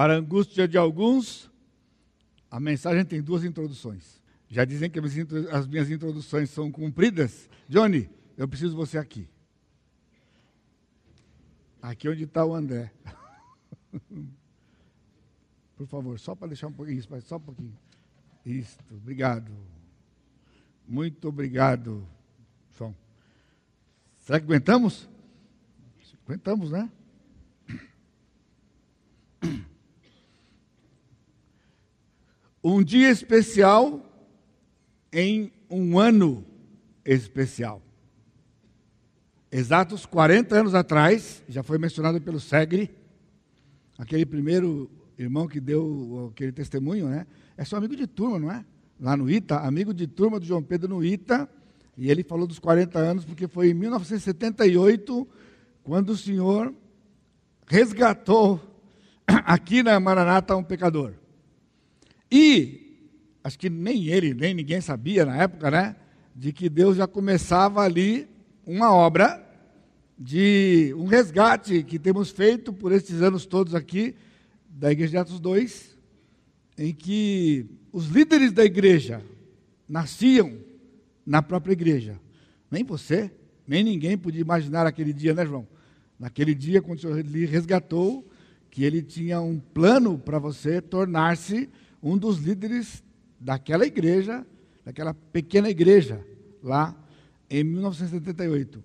Para a angústia de alguns, a mensagem tem duas introduções. Já dizem que as minhas introduções são cumpridas. Johnny, eu preciso você aqui. Aqui onde está o André. Por favor, só para deixar um pouquinho, isso, só um pouquinho. Isso, obrigado. Muito obrigado, João. Será que aguentamos? Aguentamos, né? Um dia especial em um ano especial. Exatos 40 anos atrás, já foi mencionado pelo Segre, aquele primeiro irmão que deu aquele testemunho, né? É seu amigo de turma, não é? Lá no ITA, amigo de turma do João Pedro no ITA, e ele falou dos 40 anos, porque foi em 1978, quando o Senhor resgatou aqui na Maranata um pecador. E, acho que nem ele, nem ninguém sabia na época, né? De que Deus já começava ali uma obra de um resgate que temos feito por esses anos todos aqui, da Igreja de Atos 2, em que os líderes da igreja nasciam na própria igreja. Nem você, nem ninguém podia imaginar aquele dia, né, João? Naquele dia, quando o Senhor lhe resgatou, que ele tinha um plano para você tornar-se um dos líderes daquela igreja, daquela pequena igreja, lá em 1978.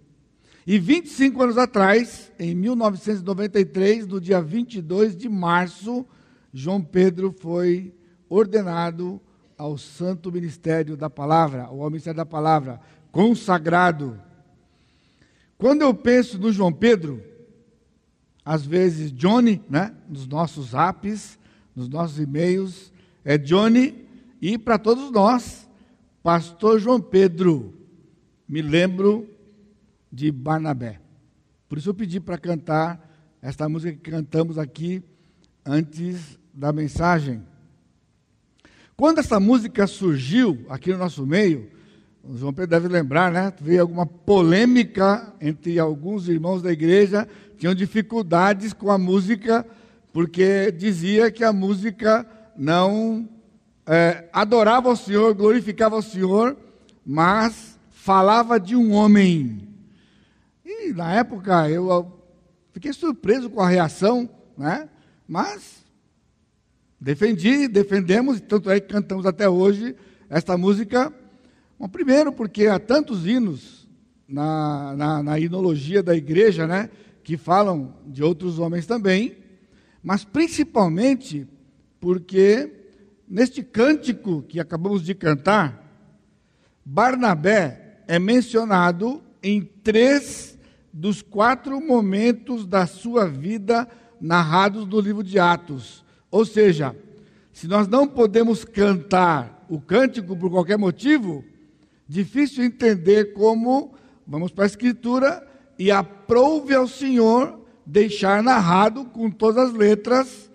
E 25 anos atrás, em 1993, no dia 22 de março, João Pedro foi ordenado ao Santo Ministério da Palavra, ao Ministério da Palavra, consagrado. Quando eu penso no João Pedro, às vezes Johnny, né, nos nossos apps, nos nossos e-mails, é Johnny, e para todos nós, Pastor João Pedro, me lembro de Barnabé. Por isso eu pedi para cantar esta música que cantamos aqui antes da mensagem. Quando essa música surgiu aqui no nosso meio, o João Pedro deve lembrar, né? Veio alguma polêmica entre alguns irmãos da igreja, tinham dificuldades com a música, porque dizia que a música não é, adorava o Senhor, glorificava o Senhor, mas falava de um homem. E na época eu fiquei surpreso com a reação, né? mas defendi, defendemos, tanto é que cantamos até hoje esta música. Bom, primeiro, porque há tantos hinos na, na, na da igreja, né? que falam de outros homens também, mas principalmente porque neste cântico que acabamos de cantar, Barnabé é mencionado em três dos quatro momentos da sua vida narrados no livro de Atos. Ou seja, se nós não podemos cantar o cântico por qualquer motivo, difícil entender como vamos para a Escritura e aprove ao Senhor deixar narrado com todas as letras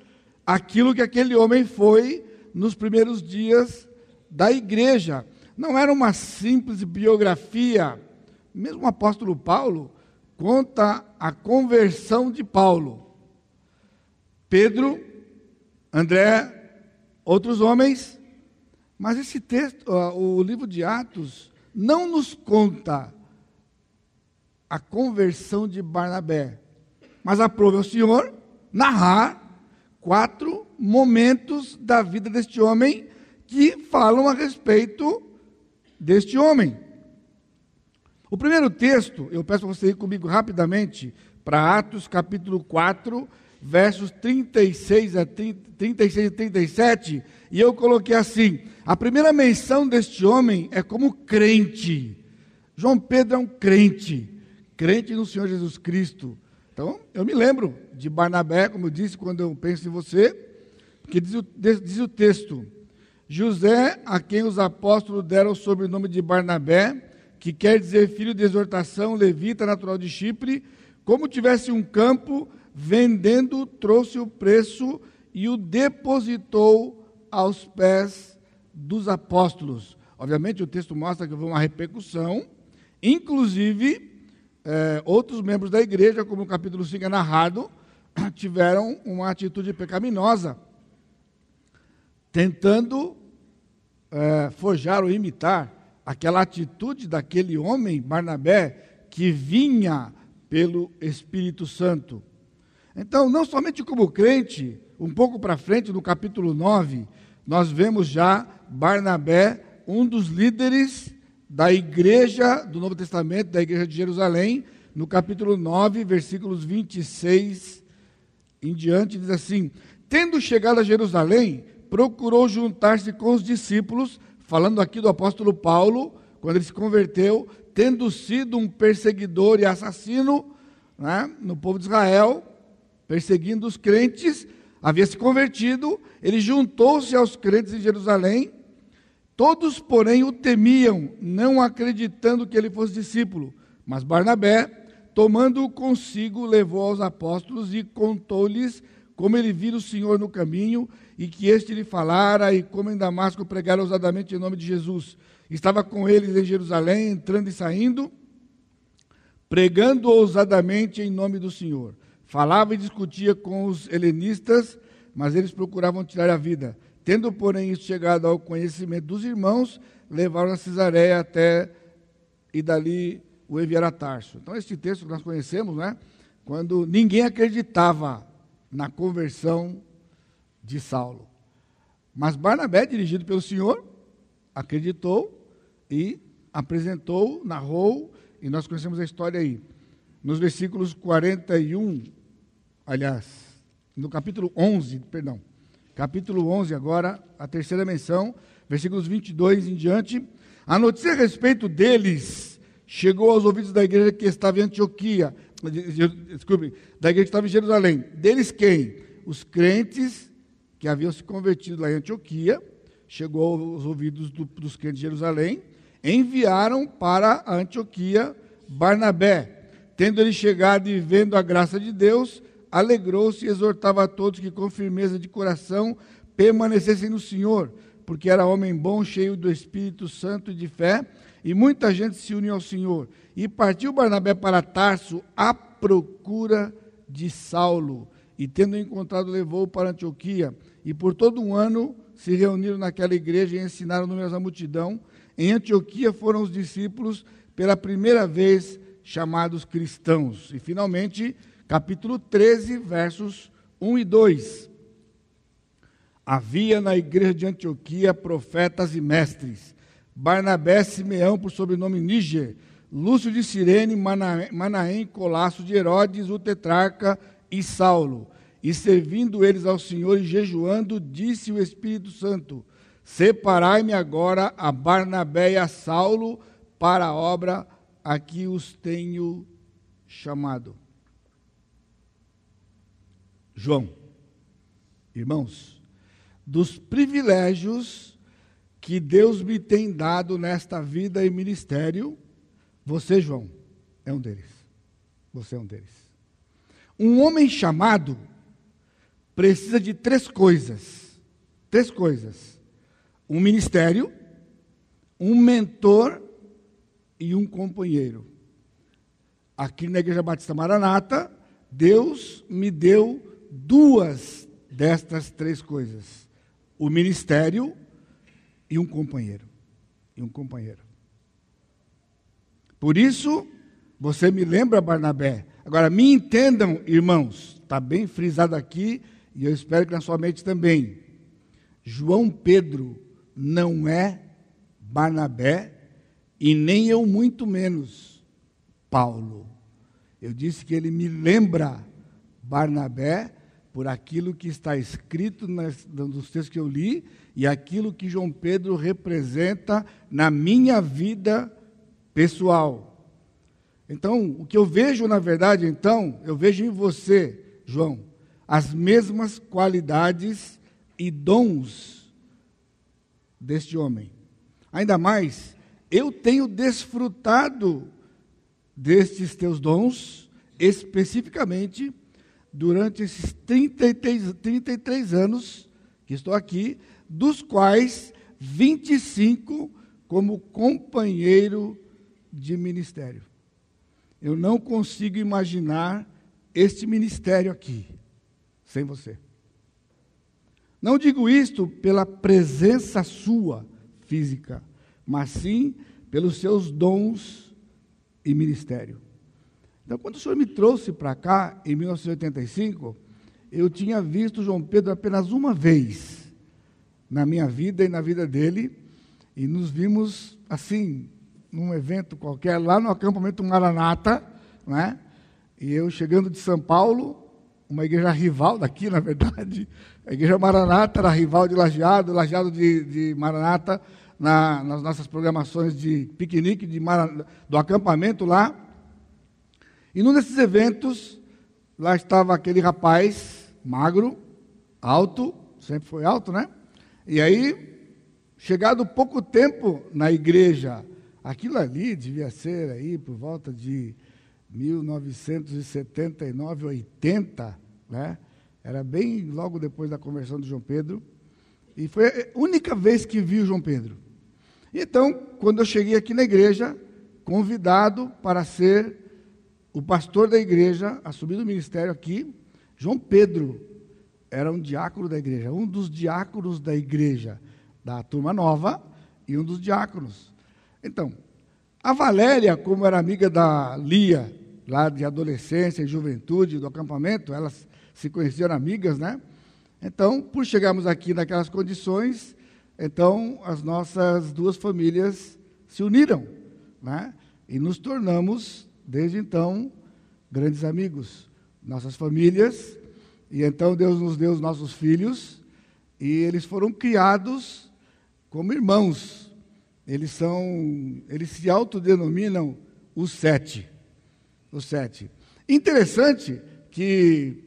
aquilo que aquele homem foi nos primeiros dias da igreja. Não era uma simples biografia. Mesmo o apóstolo Paulo conta a conversão de Paulo. Pedro, André, outros homens. Mas esse texto, o livro de Atos, não nos conta a conversão de Barnabé, mas aprove ao Senhor narrar quatro momentos da vida deste homem que falam a respeito deste homem. O primeiro texto, eu peço você ir comigo rapidamente para Atos capítulo 4, versos 36 a 30, 36 e 37, e eu coloquei assim: a primeira menção deste homem é como crente. João Pedro é um crente, crente no Senhor Jesus Cristo. Então, eu me lembro de Barnabé, como eu disse, quando eu penso em você, porque diz o, diz o texto: José, a quem os apóstolos deram o sobrenome de Barnabé, que quer dizer filho de exortação, levita natural de Chipre, como tivesse um campo, vendendo, trouxe o preço e o depositou aos pés dos apóstolos. Obviamente, o texto mostra que houve uma repercussão, inclusive é, outros membros da igreja, como o capítulo 5 é narrado, tiveram uma atitude pecaminosa, tentando é, forjar ou imitar aquela atitude daquele homem, Barnabé, que vinha pelo Espírito Santo. Então, não somente como crente, um pouco para frente, no capítulo 9, nós vemos já Barnabé, um dos líderes da igreja do Novo Testamento, da igreja de Jerusalém, no capítulo 9, versículos 26 em diante, diz assim: Tendo chegado a Jerusalém, procurou juntar-se com os discípulos, falando aqui do apóstolo Paulo, quando ele se converteu, tendo sido um perseguidor e assassino né, no povo de Israel, perseguindo os crentes, havia se convertido, ele juntou-se aos crentes em Jerusalém. Todos, porém, o temiam, não acreditando que ele fosse discípulo. Mas Barnabé, tomando-o consigo, levou aos apóstolos e contou-lhes como ele vira o Senhor no caminho e que este lhe falara e como em Damasco pregara ousadamente em nome de Jesus. Estava com eles em Jerusalém, entrando e saindo, pregando ousadamente em nome do Senhor. Falava e discutia com os helenistas, mas eles procuravam tirar a vida. Tendo, porém, isso chegado ao conhecimento dos irmãos, levaram a Cesareia até e dali o enviaram a Tarso. Então, este texto que nós conhecemos, né? Quando ninguém acreditava na conversão de Saulo. Mas Barnabé, dirigido pelo Senhor, acreditou e apresentou, narrou, e nós conhecemos a história aí. Nos versículos 41, aliás, no capítulo 11, perdão, capítulo 11 agora, a terceira menção, versículos 22 em diante, a notícia a respeito deles chegou aos ouvidos da igreja que estava em Antioquia, desculpe, da igreja que estava em Jerusalém. Deles quem? Os crentes que haviam se convertido lá em Antioquia, chegou aos ouvidos do, dos crentes de Jerusalém, enviaram para a Antioquia Barnabé. Tendo ele chegado e vendo a graça de Deus, alegrou-se e exortava a todos que com firmeza de coração permanecessem no Senhor, porque era homem bom, cheio do Espírito Santo e de fé, e muita gente se uniu ao Senhor. E partiu Barnabé para Tarso à procura de Saulo. E tendo encontrado, levou-o para Antioquia. E por todo um ano se reuniram naquela igreja e ensinaram numerosa multidão. Em Antioquia foram os discípulos pela primeira vez chamados cristãos. E finalmente, capítulo 13, versos 1 e 2. Havia na igreja de Antioquia profetas e mestres Barnabé, Simeão, por sobrenome Níger, Lúcio de Cirene, Manaém, Colasso de Herodes, o tetrarca e Saulo. E servindo eles ao Senhor e jejuando, disse o Espírito Santo: Separai-me agora a Barnabé e a Saulo para a obra a que os tenho chamado. João, irmãos, dos privilégios que Deus me tem dado nesta vida e ministério, você, João, é um deles. Você é um deles. Um homem chamado precisa de três coisas. Três coisas: um ministério, um mentor e um companheiro. Aqui na Igreja Batista Maranata, Deus me deu duas destas três coisas: o ministério, e um companheiro. E um companheiro. Por isso, você me lembra, Barnabé. Agora, me entendam, irmãos, está bem frisado aqui, e eu espero que na sua mente também. João Pedro não é Barnabé, e nem eu, muito menos, Paulo. Eu disse que ele me lembra Barnabé por aquilo que está escrito nos textos que eu li e aquilo que João Pedro representa na minha vida pessoal. Então, o que eu vejo, na verdade, então, eu vejo em você, João, as mesmas qualidades e dons deste homem. Ainda mais, eu tenho desfrutado destes teus dons, especificamente durante esses 33, 33 anos que estou aqui, dos quais 25 como companheiro de ministério. Eu não consigo imaginar este ministério aqui, sem você. Não digo isto pela presença sua física, mas sim pelos seus dons e ministério. Então, quando o senhor me trouxe para cá, em 1985, eu tinha visto João Pedro apenas uma vez na minha vida e na vida dele, e nos vimos assim, num evento qualquer, lá no acampamento Maranata, né? e eu chegando de São Paulo, uma igreja rival daqui, na verdade, a igreja Maranata era rival de Lajeado, Lajeado de, de Maranata, na, nas nossas programações de piquenique de do acampamento lá. E num desses eventos, lá estava aquele rapaz magro, alto, sempre foi alto, né? E aí, chegado pouco tempo na igreja, aquilo ali devia ser aí por volta de 1979, 80, né? Era bem logo depois da conversão de João Pedro. E foi a única vez que vi o João Pedro. Então, quando eu cheguei aqui na igreja, convidado para ser o pastor da igreja, assumindo o ministério aqui, João Pedro era um diácono da igreja, um dos diáconos da igreja, da turma nova, e um dos diáconos. Então, a Valéria, como era amiga da Lia, lá de adolescência e juventude, do acampamento, elas se conheceram amigas, né? Então, por chegarmos aqui naquelas condições, então, as nossas duas famílias se uniram, né? E nos tornamos, desde então, grandes amigos. Nossas famílias, e então Deus nos deu os nossos filhos, e eles foram criados como irmãos. Eles são, eles se autodenominam os sete. Os sete. Interessante que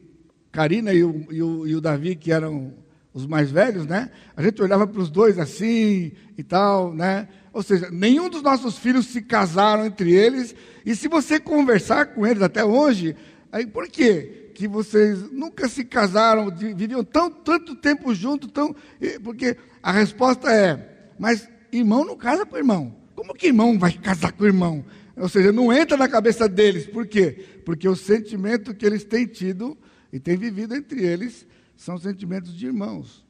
Karina e o, e o, e o Davi, que eram os mais velhos, né? A gente olhava para os dois assim e tal, né? Ou seja, nenhum dos nossos filhos se casaram entre eles. E se você conversar com eles até hoje, aí por quê? Que vocês nunca se casaram, viviam tão, tanto tempo juntos, tão, porque a resposta é: mas irmão não casa com irmão. Como que irmão vai casar com irmão? Ou seja, não entra na cabeça deles. Por quê? Porque o sentimento que eles têm tido e têm vivido entre eles são sentimentos de irmãos.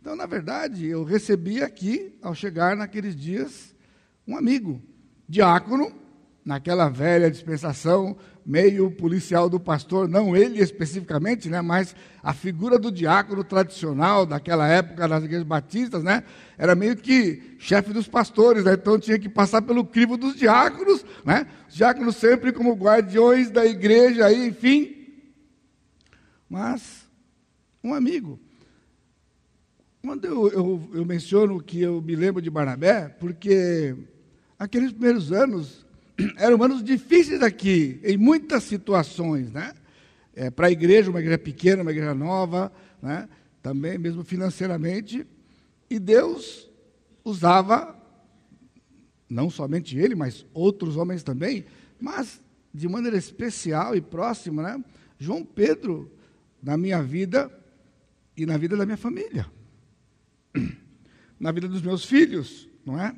Então, na verdade, eu recebi aqui, ao chegar naqueles dias, um amigo, diácono, naquela velha dispensação, meio policial do pastor, não ele especificamente, né, mas a figura do diácono tradicional daquela época das igrejas batistas, né, era meio que chefe dos pastores, né, então tinha que passar pelo crivo dos diáconos, né, os diáconos sempre como guardiões da igreja, aí, enfim. Mas um amigo. Quando eu, eu, eu, menciono que eu me lembro de Barnabé, porque aqueles primeiros anos eram anos difíceis aqui, em muitas situações, né? É, Para a igreja, uma igreja pequena, uma igreja nova, né? também mesmo financeiramente, e Deus usava, não somente ele, mas outros homens também, mas de maneira especial e próxima, né? João Pedro, na minha vida, e na vida da minha família, na vida dos meus filhos, não é?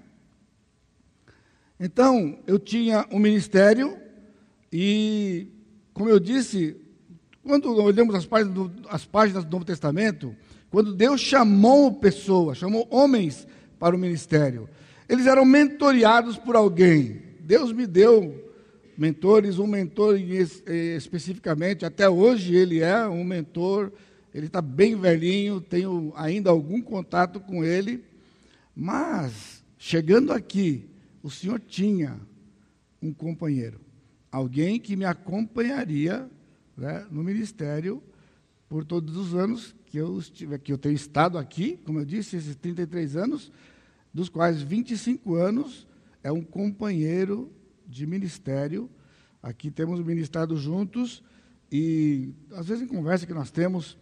Então, eu tinha um ministério e, como eu disse, quando olhamos as páginas do, as páginas do Novo Testamento, quando Deus chamou pessoas, chamou homens para o ministério, eles eram mentoreados por alguém. Deus me deu mentores, um mentor eh, especificamente, até hoje ele é um mentor ele está bem velhinho, tenho ainda algum contato com ele, mas chegando aqui, o senhor tinha um companheiro, alguém que me acompanharia né, no ministério por todos os anos que eu, estive, que eu tenho estado aqui, como eu disse, esses 33 anos, dos quais 25 anos é um companheiro de ministério. Aqui temos ministrado juntos e, às vezes, em conversa que nós temos,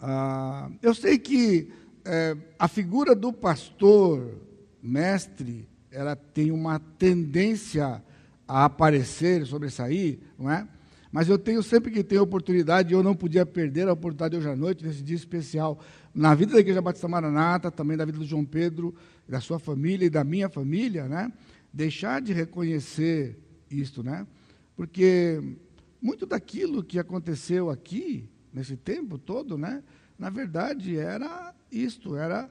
ah, eu sei que é, a figura do pastor, mestre, ela tem uma tendência a aparecer, sobressair, não é? Mas eu tenho sempre que ter oportunidade, eu não podia perder a oportunidade hoje à noite, nesse dia especial, na vida da Igreja Batista Maranata, também da vida do João Pedro, da sua família e da minha família, né? Deixar de reconhecer isto, né? Porque muito daquilo que aconteceu aqui nesse tempo todo, né? Na verdade, era isto, era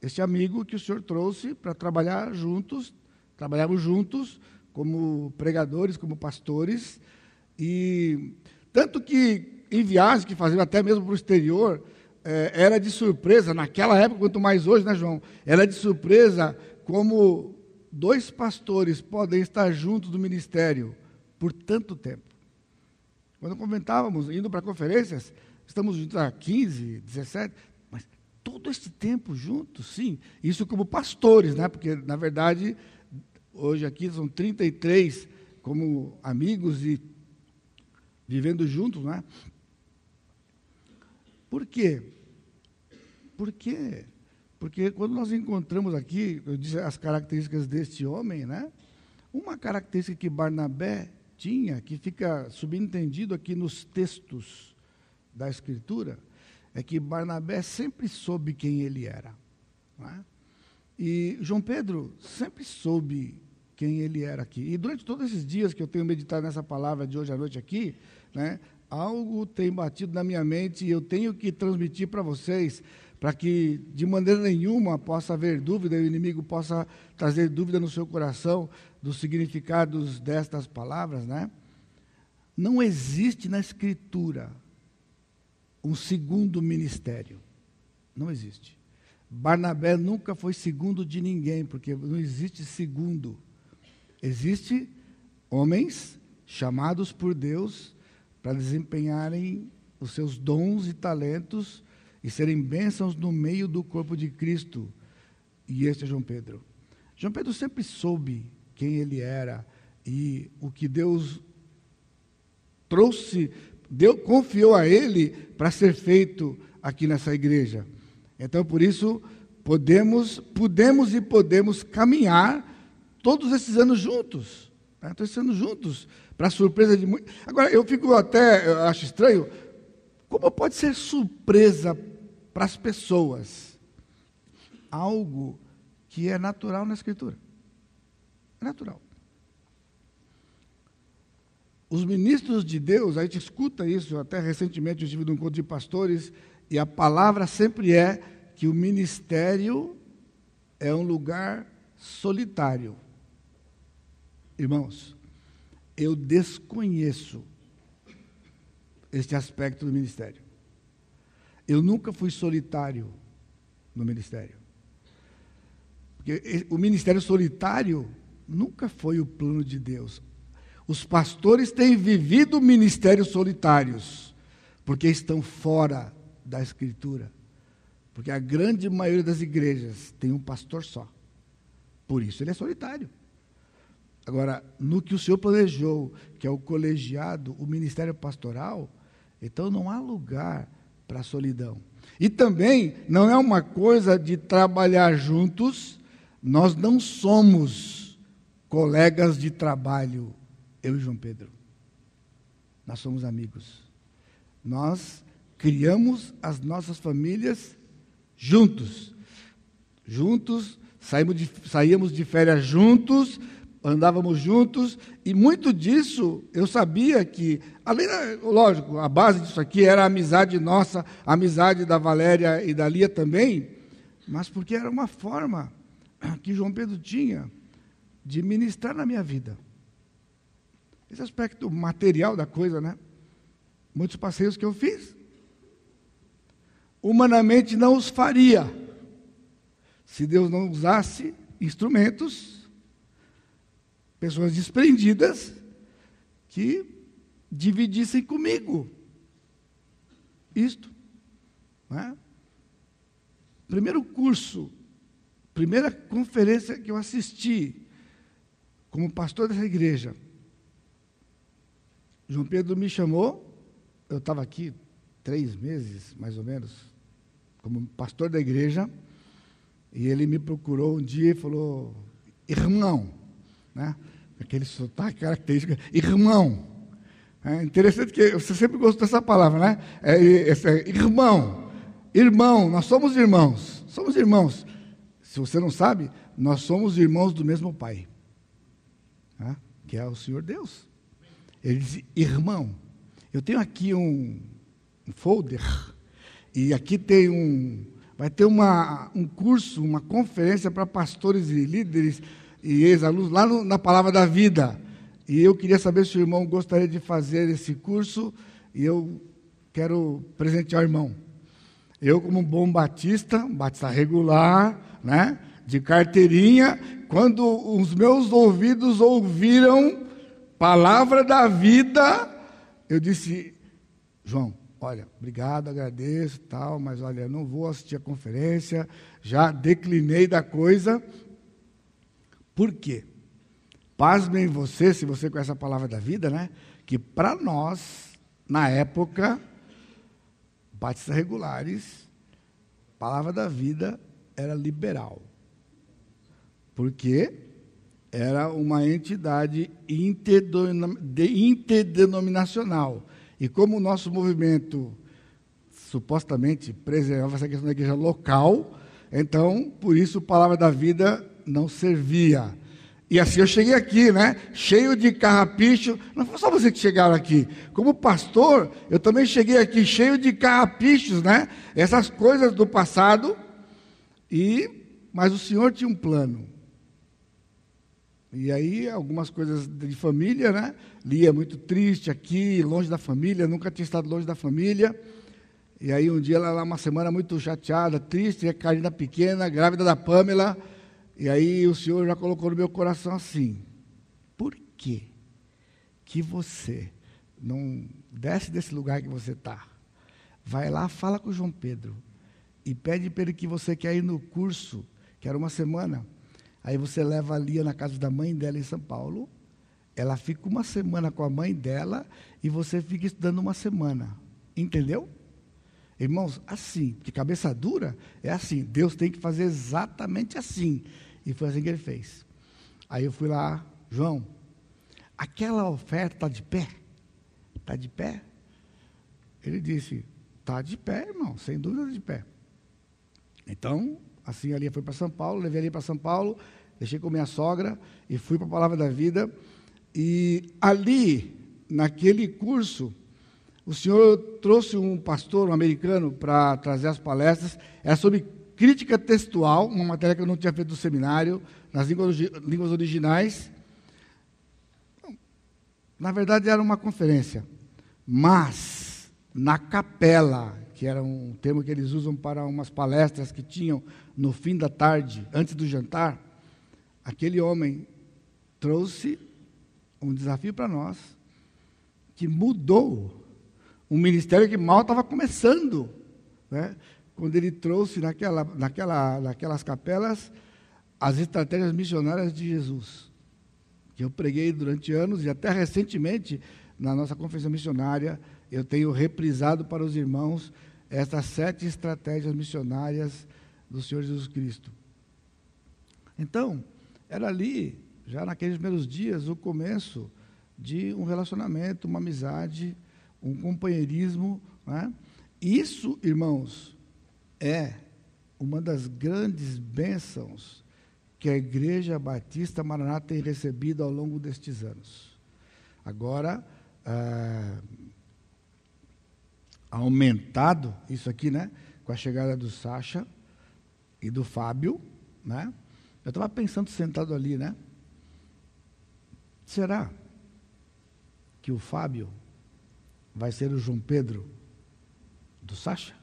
esse amigo que o Senhor trouxe para trabalhar juntos, trabalhávamos juntos como pregadores, como pastores, e tanto que em viagens que faziam até mesmo para o exterior, é, era de surpresa, naquela época, quanto mais hoje, né, João? Era de surpresa como dois pastores podem estar juntos no ministério por tanto tempo. Quando comentávamos, indo para conferências, estamos juntos há 15, 17, mas todo esse tempo juntos, sim. Isso como pastores, né? Porque, na verdade, hoje aqui são 33 como amigos e vivendo juntos, né? Por quê? Por quê? Porque quando nós encontramos aqui, eu disse as características deste homem, né? Uma característica que Barnabé tinha, que fica subentendido aqui nos textos da Escritura, é que Barnabé sempre soube quem ele era. É? E João Pedro sempre soube quem ele era aqui. E durante todos esses dias que eu tenho meditado nessa palavra de hoje à noite aqui, né, algo tem batido na minha mente e eu tenho que transmitir para vocês, para que de maneira nenhuma possa haver dúvida, o inimigo possa trazer dúvida no seu coração dos significados destas palavras, né? Não existe na Escritura um segundo ministério. Não existe. Barnabé nunca foi segundo de ninguém, porque não existe segundo. Existe homens chamados por Deus para desempenharem os seus dons e talentos e serem bênçãos no meio do corpo de Cristo. E este é João Pedro. João Pedro sempre soube quem ele era e o que Deus trouxe, Deus confiou a ele para ser feito aqui nessa igreja. Então, por isso, podemos, podemos e podemos caminhar todos esses anos juntos. Né? Todos esses anos juntos, para surpresa de muitos. Agora, eu fico até, eu acho estranho, como pode ser surpresa para as pessoas algo que é natural na Escritura? É natural. Os ministros de Deus, a gente escuta isso, até recentemente eu estive num encontro de pastores, e a palavra sempre é que o ministério é um lugar solitário. Irmãos, eu desconheço este aspecto do ministério. Eu nunca fui solitário no ministério. Porque o ministério solitário nunca foi o plano de Deus. Os pastores têm vivido ministérios solitários, porque estão fora da Escritura. Porque a grande maioria das igrejas tem um pastor só. Por isso ele é solitário. Agora, no que o Senhor planejou, que é o colegiado, o ministério pastoral, então não há lugar para a solidão. E também não é uma coisa de trabalhar juntos, nós não somos colegas de trabalho, eu e João Pedro. Nós somos amigos. Nós criamos as nossas famílias juntos. Juntos, saímos de, saímos de férias juntos, andávamos juntos, e muito disso eu sabia que, além, lógico, a base disso aqui era a amizade nossa, a amizade da Valéria e da Lia também, mas porque era uma forma que João Pedro tinha de ministrar na minha vida. Esse aspecto material da coisa, né? Muitos passeios que eu fiz, humanamente não os faria, se Deus não usasse instrumentos pessoas desprendidas que dividissem comigo isto. É? Primeiro curso, primeira conferência que eu assisti como pastor dessa igreja, João Pedro me chamou, eu estava aqui três meses, mais ou menos, como pastor da igreja, e ele me procurou um dia e falou, irmão, né? Aquele sotaque característico, irmão. É interessante que você sempre gostou dessa palavra, né? É, é, irmão, irmão, nós somos irmãos, somos irmãos. Se você não sabe, nós somos irmãos do mesmo Pai, né? que é o Senhor Deus. Ele diz, irmão, eu tenho aqui um, um folder, e aqui tem um, vai ter uma, um curso, uma conferência para pastores e líderes e ex-alunos lá no, na Palavra da Vida. E eu queria saber se o irmão gostaria de fazer esse curso, e eu quero presentear o irmão. Eu, como bom batista, batista regular, né, de carteirinha, quando os meus ouvidos ouviram palavra da vida, eu disse, João, olha, obrigado, agradeço, tal, mas olha, não vou assistir a conferência, já declinei da coisa. Por quê? Pasmem você, se você conhece a palavra da vida, né? Que para nós, na época, batistas regulares, palavra da vida era liberal. Porque era uma entidade interdenominacional. E como o nosso movimento supostamente preservava essa questão da igreja local, então, por isso, a palavra da vida não servia. E assim eu cheguei aqui, né? Cheio de carrapicho. Não foi só você que chegaram aqui. Como pastor, eu também cheguei aqui cheio de carrapichos, né? Essas coisas do passado. E mas o Senhor tinha um plano. E aí, algumas coisas de família, né? Lia muito triste aqui, longe da família, nunca tinha estado longe da família. E aí, um dia, ela lá, uma semana muito chateada, triste, a Karina pequena, grávida da Pamela. E aí, o Senhor já colocou no meu coração assim: por quê que você não desce desse lugar que você está? Vai lá, fala com o João Pedro e pede para ele que você quer ir no curso, que era uma semana Aí você leva a Lia na casa da mãe dela em São Paulo. Ela fica uma semana com a mãe dela e você fica estudando uma semana. Entendeu? Irmãos, assim, de cabeça dura, é assim. Deus tem que fazer exatamente assim. E foi assim que ele fez. Aí eu fui lá, João, aquela oferta está de pé? Está de pé? Ele disse, está de pé, irmão, sem dúvida de pé. Então, assim a Lia foi para São Paulo, levei ali para São Paulo, deixei com minha sogra e fui para a Palavra da Vida. E ali, naquele curso, o senhor trouxe um pastor um americano para trazer as palestras. Era sobre crítica textual, uma matéria que eu não tinha feito do seminário, nas línguas, línguas originais. Na verdade, era uma conferência. Mas, na capela, que era um termo que eles usam para umas palestras que tinham no fim da tarde, antes do jantar, aquele homem trouxe um desafio para nós que mudou um ministério que mal estava começando, né? Quando ele trouxe naquela, naquela, naquelas capelas as estratégias missionárias de Jesus, que eu preguei durante anos e até recentemente na nossa conferência missionária eu tenho reprisado para os irmãos essas sete estratégias missionárias do Senhor Jesus Cristo. Então, era ali, já naqueles primeiros dias, o começo de um relacionamento, uma amizade, um companheirismo. Né? Isso, irmãos, é uma das grandes bênçãos que a Igreja Batista Maraná tem recebido ao longo destes anos. Agora, ah, aumentado isso aqui, né? Com a chegada do Sacha e do Fábio, né? Eu estava pensando sentado ali, né? Será que o Fábio vai ser o João Pedro do Sacha?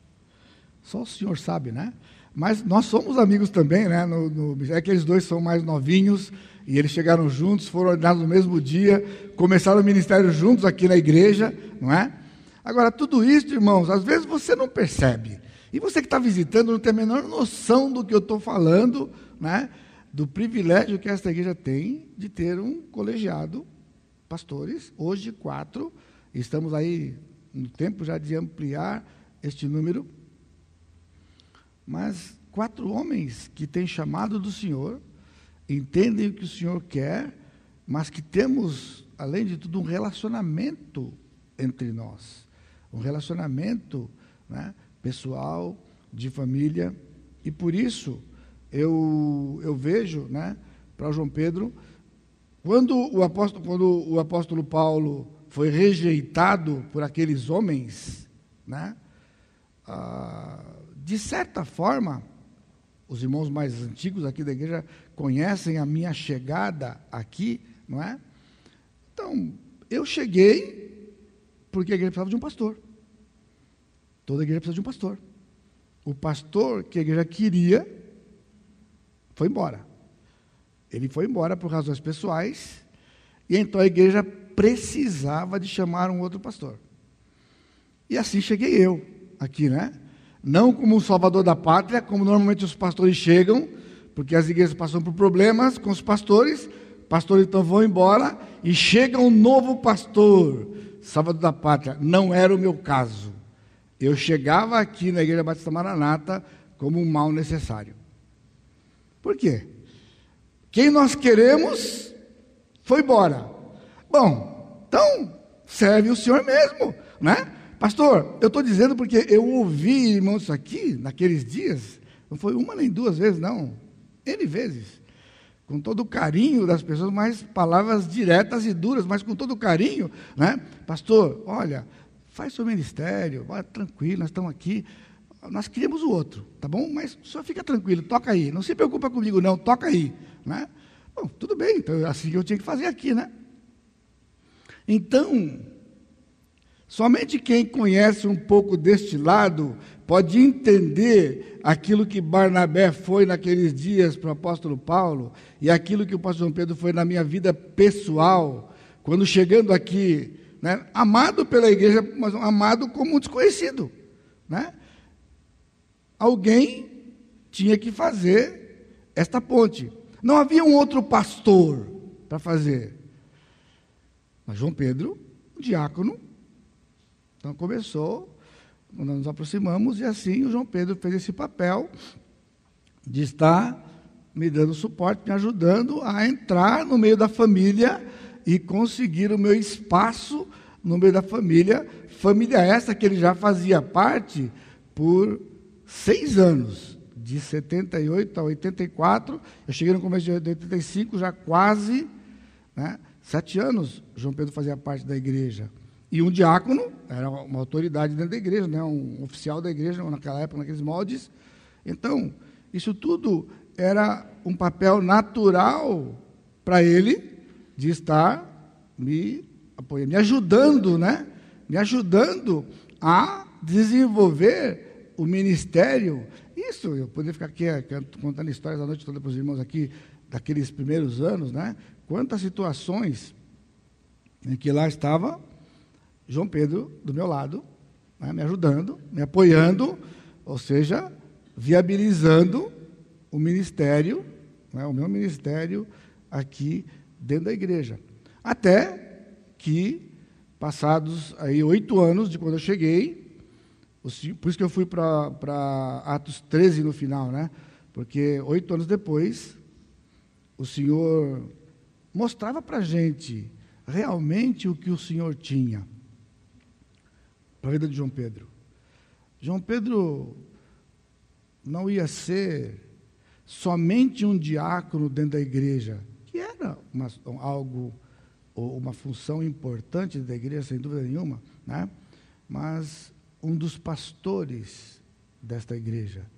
Só o senhor sabe, né? Mas nós somos amigos também, né? No, no, é que eles dois são mais novinhos e eles chegaram juntos, foram ordenados no mesmo dia, começaram o ministério juntos aqui na igreja, não é? Agora, tudo isso, irmãos, às vezes você não percebe. E você que está visitando não tem a menor noção do que eu estou falando, né? do privilégio que esta igreja tem de ter um colegiado, pastores, hoje quatro, estamos aí no tempo já de ampliar este número, mas quatro homens que têm chamado do Senhor, entendem o que o Senhor quer, mas que temos, além de tudo, um relacionamento entre nós, um relacionamento né, pessoal, de família, e por isso eu, eu vejo, né, para João Pedro, quando o, apóstolo, quando o apóstolo Paulo foi rejeitado por aqueles homens, Né? Ah, de certa forma, os irmãos mais antigos aqui da igreja conhecem a minha chegada aqui, não é? Então, eu cheguei porque a igreja precisava de um pastor. Toda igreja precisa de um pastor. O pastor que a igreja queria foi embora. Ele foi embora por razões pessoais, e então a igreja precisava de chamar um outro pastor. E assim cheguei eu aqui, né? Não como um salvador da pátria, como normalmente os pastores chegam, porque as igrejas passam por problemas com os pastores, pastores então vão embora e chega um novo pastor, salvador da pátria. Não era o meu caso. Eu chegava aqui na Igreja Batista Maranata como um mal necessário. Por quê? Quem nós queremos foi embora. Bom, então serve o Senhor mesmo, né? Pastor, eu estou dizendo porque eu ouvi, irmãos, isso aqui, naqueles dias, não foi uma nem duas vezes, não, N vezes, com todo o carinho das pessoas, mas palavras diretas e duras, mas com todo o carinho, né? Pastor, olha, faz seu ministério, vai tranquilo, nós estamos aqui, nós queríamos o outro, tá bom? Mas só fica tranquilo, toca aí, não se preocupa comigo não, toca aí, né? Bom, tudo bem, então é assim eu tinha que fazer aqui, né? Então, Somente quem conhece um pouco deste lado pode entender aquilo que Barnabé foi naqueles dias para o apóstolo Paulo e aquilo que o pastor João Pedro foi na minha vida pessoal, quando chegando aqui, né, amado pela igreja, mas amado como um desconhecido. Né? Alguém tinha que fazer esta ponte. Não havia um outro pastor para fazer. Mas João Pedro, um diácono, então começou, nós nos aproximamos e assim o João Pedro fez esse papel de estar me dando suporte, me ajudando a entrar no meio da família e conseguir o meu espaço no meio da família, família essa que ele já fazia parte por seis anos, de 78 a 84, eu cheguei no começo de 85, já quase né, sete anos, João Pedro fazia parte da igreja. E um diácono era uma autoridade dentro da igreja, né? um oficial da igreja naquela época, naqueles moldes. Então, isso tudo era um papel natural para ele de estar me apoiando, me ajudando, né? Me ajudando a desenvolver o ministério. Isso, eu poderia ficar aqui contando histórias a noite toda para os irmãos aqui, daqueles primeiros anos, né? Quantas situações em que lá estava João Pedro do meu lado, né, me ajudando, me apoiando, ou seja, viabilizando o ministério, né, o meu ministério aqui dentro da igreja. Até que, passados aí oito anos de quando eu cheguei, por isso que eu fui para Atos 13 no final, né? Porque oito anos depois, o Senhor mostrava para a gente realmente o que o Senhor tinha para a vida de João Pedro. João Pedro não ia ser somente um diácono dentro da igreja, que era uma, algo, ou uma função importante da igreja, sem dúvida nenhuma, né? mas um dos pastores desta igreja,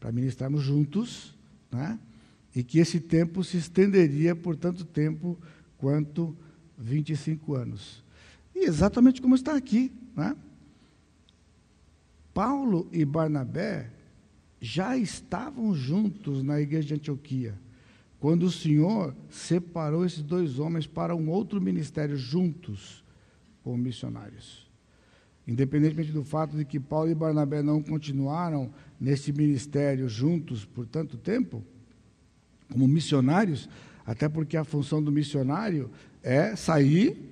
para ministrarmos juntos, né? e que esse tempo se estenderia por tanto tempo quanto 25 anos. E exatamente como está aqui, né? Paulo e Barnabé já estavam juntos na igreja de Antioquia, quando o Senhor separou esses dois homens para um outro ministério juntos como missionários. Independentemente do fato de que Paulo e Barnabé não continuaram nesse ministério juntos por tanto tempo, como missionários, até porque a função do missionário é sair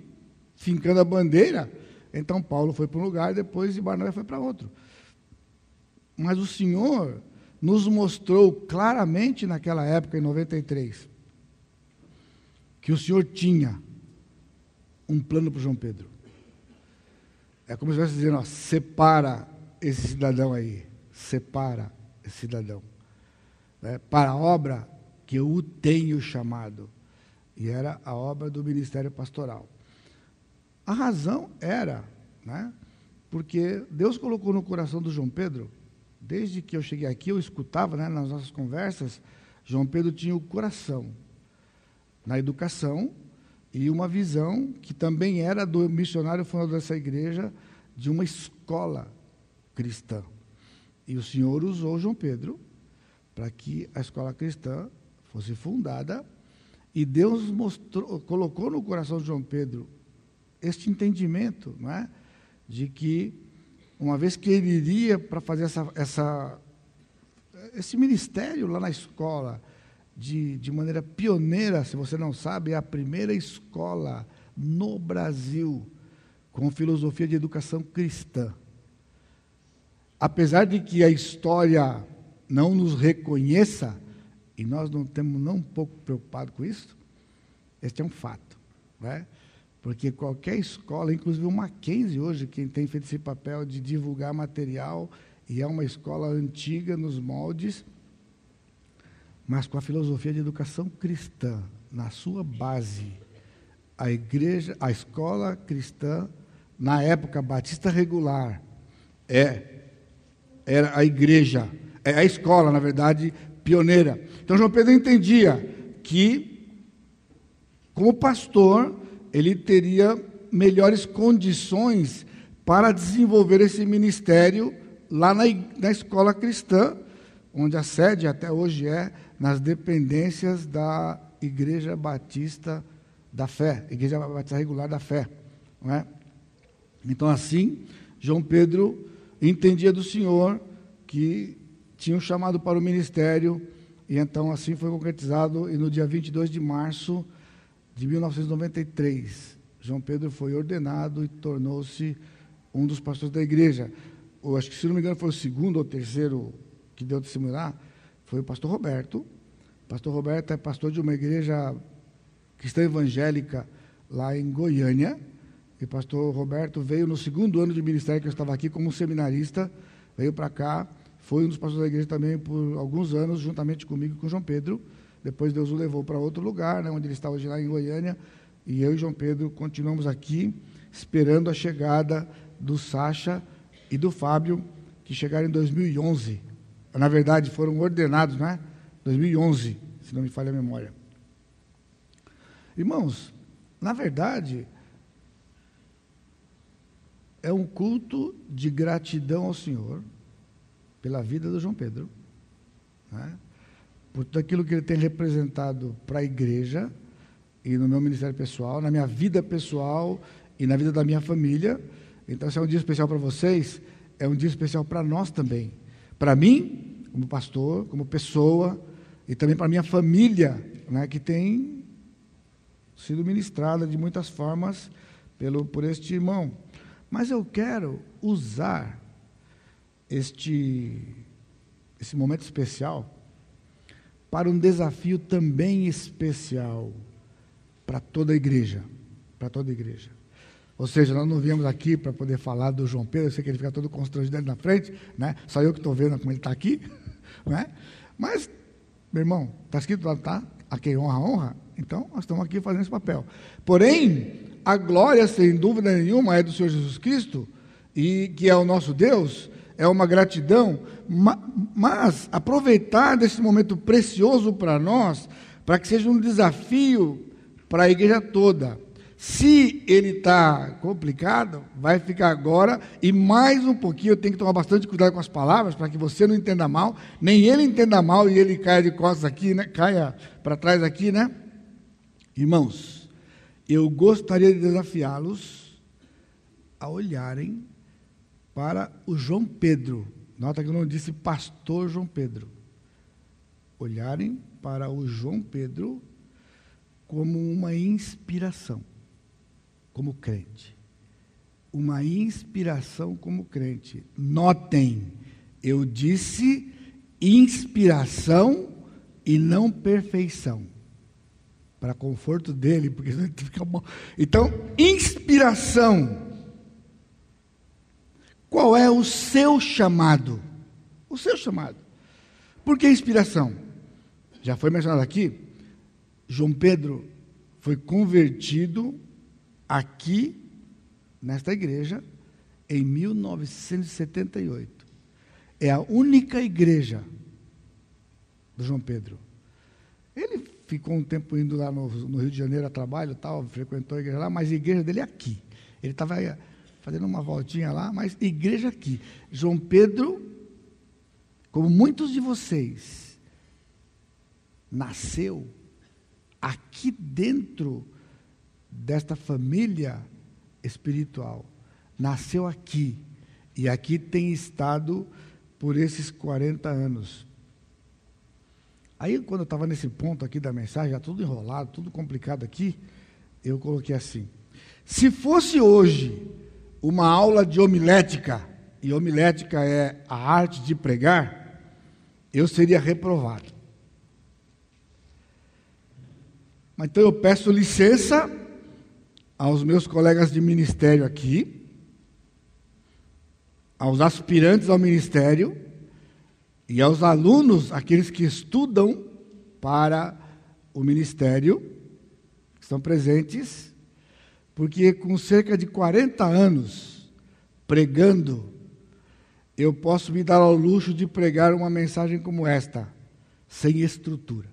fincando a bandeira. Então Paulo foi para um lugar, depois e Barnabé foi para outro. Mas o Senhor nos mostrou claramente naquela época, em 93, que o Senhor tinha um plano para João Pedro. É como se estivesse dizendo: ó, separa esse cidadão aí, separa esse cidadão, né, para a obra que eu o tenho chamado. E era a obra do ministério pastoral. A razão era, né, porque Deus colocou no coração do João Pedro, desde que eu cheguei aqui, eu escutava né, nas nossas conversas, João Pedro tinha o coração na educação e uma visão que também era do missionário fundador dessa igreja, de uma escola cristã. E o Senhor usou João Pedro para que a escola cristã fosse fundada e Deus mostrou, colocou no coração de João Pedro este entendimento, não é? de que uma vez que ele iria para fazer essa, essa, esse ministério lá na escola, de, de maneira pioneira, se você não sabe, é a primeira escola no Brasil com filosofia de educação cristã. Apesar de que a história não nos reconheça, e nós não temos não um pouco preocupado com isso, este é um fato. Né? Porque qualquer escola, inclusive o Mackenzie hoje, quem tem feito esse papel de divulgar material, e é uma escola antiga nos moldes, mas com a filosofia de educação cristã na sua base, a igreja, a escola cristã, na época batista regular, é era a igreja, é a escola, na verdade, pioneira. Então João Pedro entendia que como pastor, ele teria melhores condições para desenvolver esse ministério lá na, na escola cristã, onde a sede até hoje é nas dependências da Igreja Batista da Fé, Igreja Batista Regular da Fé. Não é? Então, assim, João Pedro entendia do Senhor que tinha um chamado para o ministério, e então assim foi concretizado, e no dia 22 de março de 1993, João Pedro foi ordenado e tornou-se um dos pastores da igreja. Eu acho que, se não me engano, foi o segundo ou terceiro que deu testemunho lá, foi o pastor Roberto. O pastor Roberto é pastor de uma igreja cristã evangélica lá em Goiânia. E o pastor Roberto veio no segundo ano de ministério que eu estava aqui como seminarista, veio para cá, foi um dos pastores da igreja também por alguns anos, juntamente comigo e com João Pedro. Depois Deus o levou para outro lugar, né, onde ele está hoje lá em Goiânia. E eu e João Pedro continuamos aqui, esperando a chegada do Sacha e do Fábio, que chegaram em 2011 na verdade, foram ordenados, não é? 2011, se não me falha a memória. Irmãos, na verdade, é um culto de gratidão ao Senhor pela vida do João Pedro, né? Por tudo aquilo que ele tem representado para a igreja e no meu ministério pessoal, na minha vida pessoal e na vida da minha família. Então, esse é um dia especial para vocês, é um dia especial para nós também. Para mim, como pastor, como pessoa, e também para minha família, né, que tem sido ministrada de muitas formas pelo, por este irmão. Mas eu quero usar este, esse momento especial para um desafio também especial para toda a igreja, para toda a igreja. Ou seja, nós não viemos aqui para poder falar do João Pedro, eu sei que ele fica todo constrangido ali na frente, né? só eu que estou vendo como ele está aqui. Né? Mas, meu irmão, está escrito lá, tá? A quem honra, honra. Então, nós estamos aqui fazendo esse papel. Porém, a glória, sem dúvida nenhuma, é do Senhor Jesus Cristo, e que é o nosso Deus, é uma gratidão, mas aproveitar desse momento precioso para nós, para que seja um desafio para a igreja toda se ele está complicado, vai ficar agora, e mais um pouquinho, eu tenho que tomar bastante cuidado com as palavras, para que você não entenda mal, nem ele entenda mal e ele caia de costas aqui, né? caia para trás aqui, né? Irmãos, eu gostaria de desafiá-los a olharem para o João Pedro. Nota que eu não disse pastor João Pedro. Olharem para o João Pedro como uma inspiração como crente. Uma inspiração como crente. Notem, eu disse inspiração e não perfeição. Para conforto dele, porque senão ele fica mal. Então, inspiração. Qual é o seu chamado? O seu chamado. Por que inspiração? Já foi mencionado aqui. João Pedro foi convertido aqui, nesta igreja, em 1978. É a única igreja do João Pedro. Ele ficou um tempo indo lá no, no Rio de Janeiro a trabalho, tal, frequentou a igreja lá, mas a igreja dele é aqui. Ele estava fazendo uma voltinha lá, mas igreja aqui. João Pedro, como muitos de vocês, nasceu aqui dentro desta família espiritual. Nasceu aqui e aqui tem estado por esses 40 anos. Aí, quando eu estava nesse ponto aqui da mensagem, já tudo enrolado, tudo complicado aqui, eu coloquei assim: se fosse hoje uma aula de homilética, e homilética é a arte de pregar, eu seria reprovado. Então eu peço licença aos meus colegas de ministério aqui, aos aspirantes ao ministério e aos alunos, aqueles que estudam para o ministério, que estão presentes, porque com cerca de 40 anos pregando, eu posso me dar ao luxo de pregar uma mensagem como esta, sem estrutura.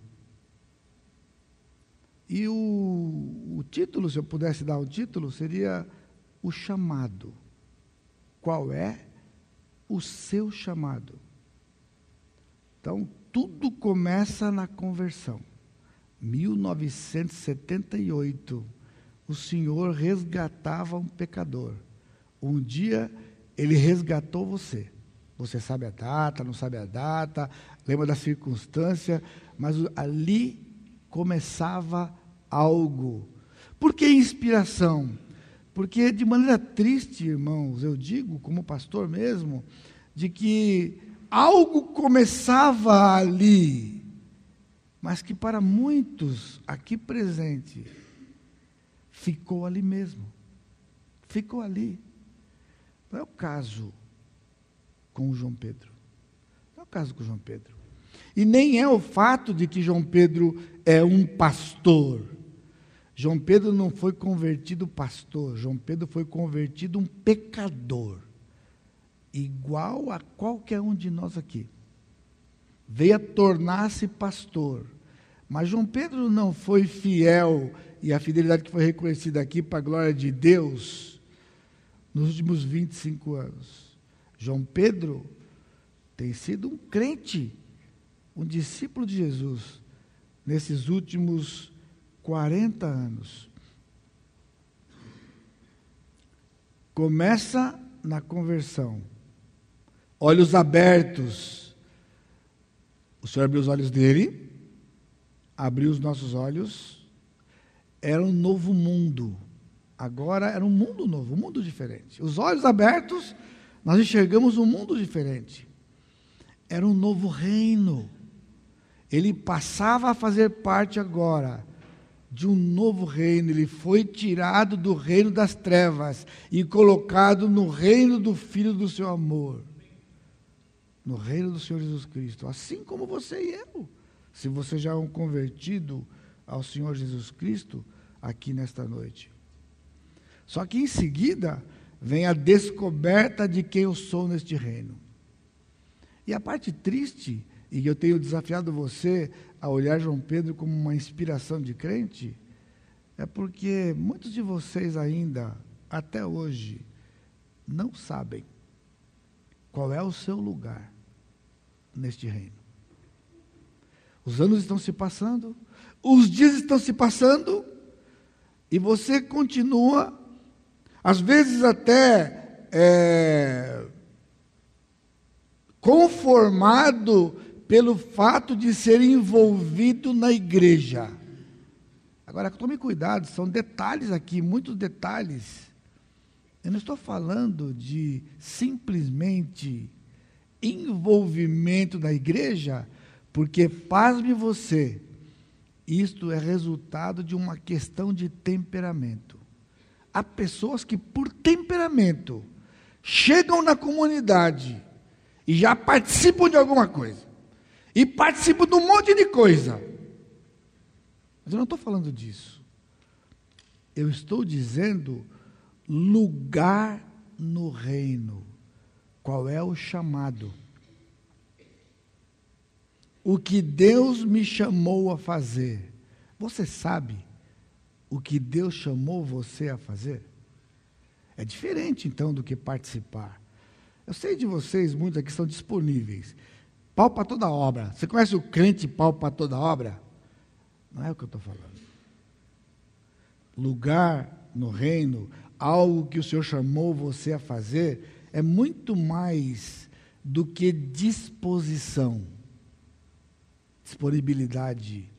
E o, o título, se eu pudesse dar o título, seria O Chamado. Qual é o seu chamado? Então, tudo começa na conversão. 1978 o Senhor resgatava um pecador. Um dia ele resgatou você. Você sabe a data, não sabe a data, lembra da circunstância, mas ali começava algo. Por que inspiração? Porque de maneira triste, irmãos, eu digo, como pastor mesmo, de que algo começava ali, mas que para muitos aqui presentes ficou ali mesmo. Ficou ali. Não é o caso com o João Pedro. Não é o caso com o João Pedro. E nem é o fato de que João Pedro é um pastor. João Pedro não foi convertido pastor, João Pedro foi convertido um pecador, igual a qualquer um de nós aqui. Veio a tornar-se pastor. Mas João Pedro não foi fiel e a fidelidade que foi reconhecida aqui para a glória de Deus nos últimos 25 anos. João Pedro tem sido um crente, um discípulo de Jesus, nesses últimos 40 anos. Começa na conversão, olhos abertos. O Senhor abriu os olhos dele, abriu os nossos olhos era um novo mundo. Agora era um mundo novo, um mundo diferente. Os olhos abertos, nós enxergamos um mundo diferente. Era um novo reino. Ele passava a fazer parte agora de um novo reino. Ele foi tirado do reino das trevas e colocado no reino do Filho do seu amor. No reino do Senhor Jesus Cristo. Assim como você e eu. Se você já é um convertido, ao Senhor Jesus Cristo aqui nesta noite. Só que em seguida vem a descoberta de quem eu sou neste reino. E a parte triste, e eu tenho desafiado você a olhar João Pedro como uma inspiração de crente, é porque muitos de vocês ainda, até hoje, não sabem qual é o seu lugar neste reino. Os anos estão se passando, os dias estão se passando e você continua, às vezes até é, conformado pelo fato de ser envolvido na igreja. Agora, tome cuidado, são detalhes aqui, muitos detalhes. Eu não estou falando de simplesmente envolvimento na igreja, porque, pasme você, isto é resultado de uma questão de temperamento. Há pessoas que, por temperamento, chegam na comunidade e já participam de alguma coisa. E participam de um monte de coisa. Mas eu não estou falando disso. Eu estou dizendo lugar no reino. Qual é o chamado? O que Deus me chamou a fazer. Você sabe o que Deus chamou você a fazer? É diferente então do que participar. Eu sei de vocês, muitos aqui estão disponíveis. Pau para toda obra. Você conhece o crente pau para toda obra? Não é o que eu estou falando. Lugar no reino, algo que o Senhor chamou você a fazer, é muito mais do que disposição. Disponibilidade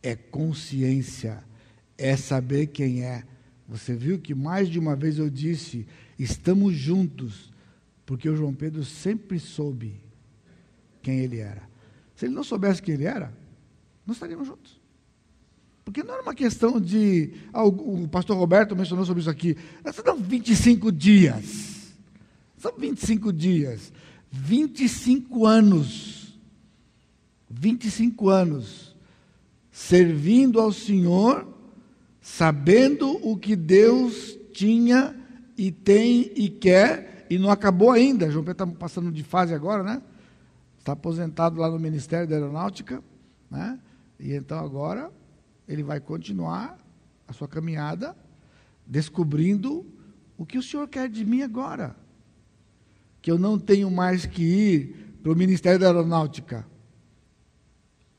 é consciência, é saber quem é. Você viu que mais de uma vez eu disse: estamos juntos, porque o João Pedro sempre soube quem ele era. Se ele não soubesse quem ele era, não estaríamos juntos. Porque não era uma questão de. Ah, o, pastor Roberto mencionou sobre isso aqui. São 25 dias. São 25 dias. 25 anos. 25 anos. Servindo ao Senhor, sabendo o que Deus tinha e tem e quer, e não acabou ainda. João Pedro está passando de fase agora, né? Está aposentado lá no Ministério da Aeronáutica, né? E então agora ele vai continuar a sua caminhada descobrindo o que o Senhor quer de mim agora. Que eu não tenho mais que ir para o Ministério da Aeronáutica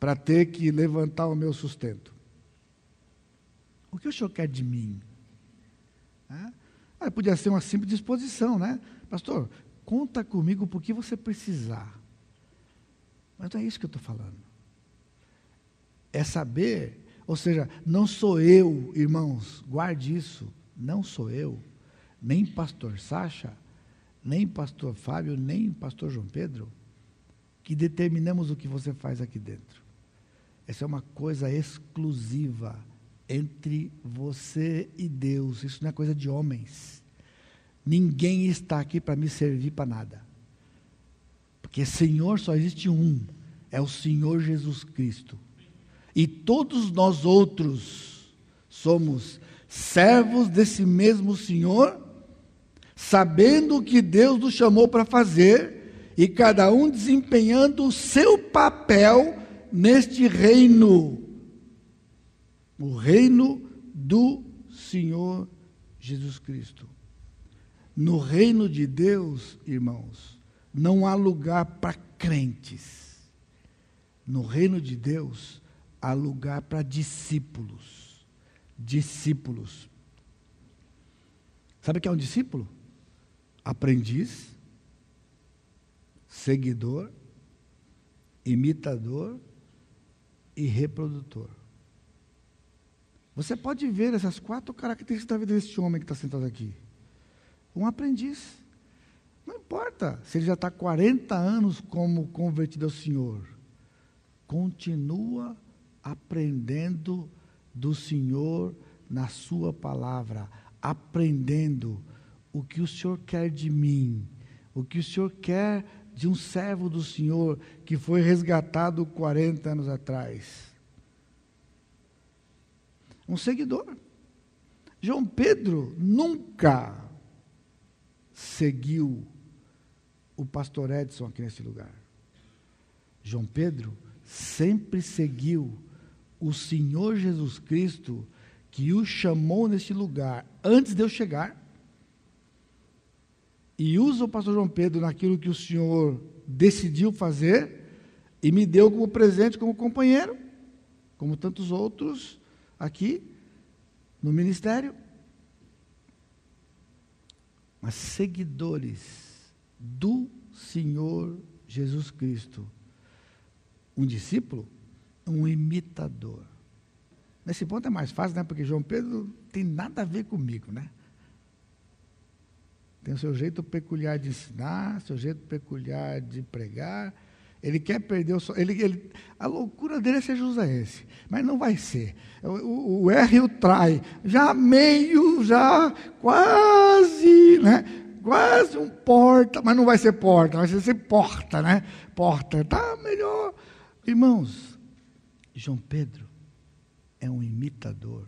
para ter que levantar o meu sustento. O que o Senhor quer de mim? Ah, podia ser uma simples disposição, né? Pastor, conta comigo por que você precisar. Mas não é isso que eu estou falando. É saber ou seja, não sou eu, irmãos, guarde isso, não sou eu, nem pastor Sacha, nem pastor Fábio, nem pastor João Pedro, que determinamos o que você faz aqui dentro. Essa é uma coisa exclusiva entre você e Deus. Isso não é coisa de homens. Ninguém está aqui para me servir para nada. Porque Senhor só existe um, é o Senhor Jesus Cristo. E todos nós outros somos servos desse mesmo Senhor, sabendo o que Deus nos chamou para fazer, e cada um desempenhando o seu papel neste reino o reino do Senhor Jesus Cristo. No reino de Deus, irmãos, não há lugar para crentes. No reino de Deus, há lugar para discípulos. Discípulos. Sabe o que é um discípulo? Aprendiz, seguidor, imitador e reprodutor. Você pode ver essas quatro características da vida desse homem que está sentado aqui. Um aprendiz. Não importa se ele já está 40 anos como convertido ao Senhor. Continua aprendendo do Senhor na Sua palavra, aprendendo o que o Senhor quer de mim, o que o Senhor quer de um servo do Senhor que foi resgatado 40 anos atrás. Um seguidor. João Pedro nunca seguiu o pastor Edson aqui nesse lugar. João Pedro sempre seguiu o Senhor Jesus Cristo que o chamou neste lugar antes de eu chegar e usa o pastor João Pedro naquilo que o Senhor decidiu fazer e me deu como presente, como companheiro, como tantos outros aqui no ministério. Mas seguidores do Senhor Jesus Cristo. Um discípulo um imitador. Nesse ponto é mais fácil, né? Porque João Pedro tem nada a ver comigo, né? Tem o seu jeito peculiar de ensinar, seu jeito peculiar de pregar. Ele quer perder o ele, ele A loucura dele é ser jusaense, mas não vai ser. O, o, o R o trai, já meio, já quase, né? Quase um porta, mas não vai ser porta, vai ser porta, né? Porta, tá melhor. Irmãos, João Pedro é um imitador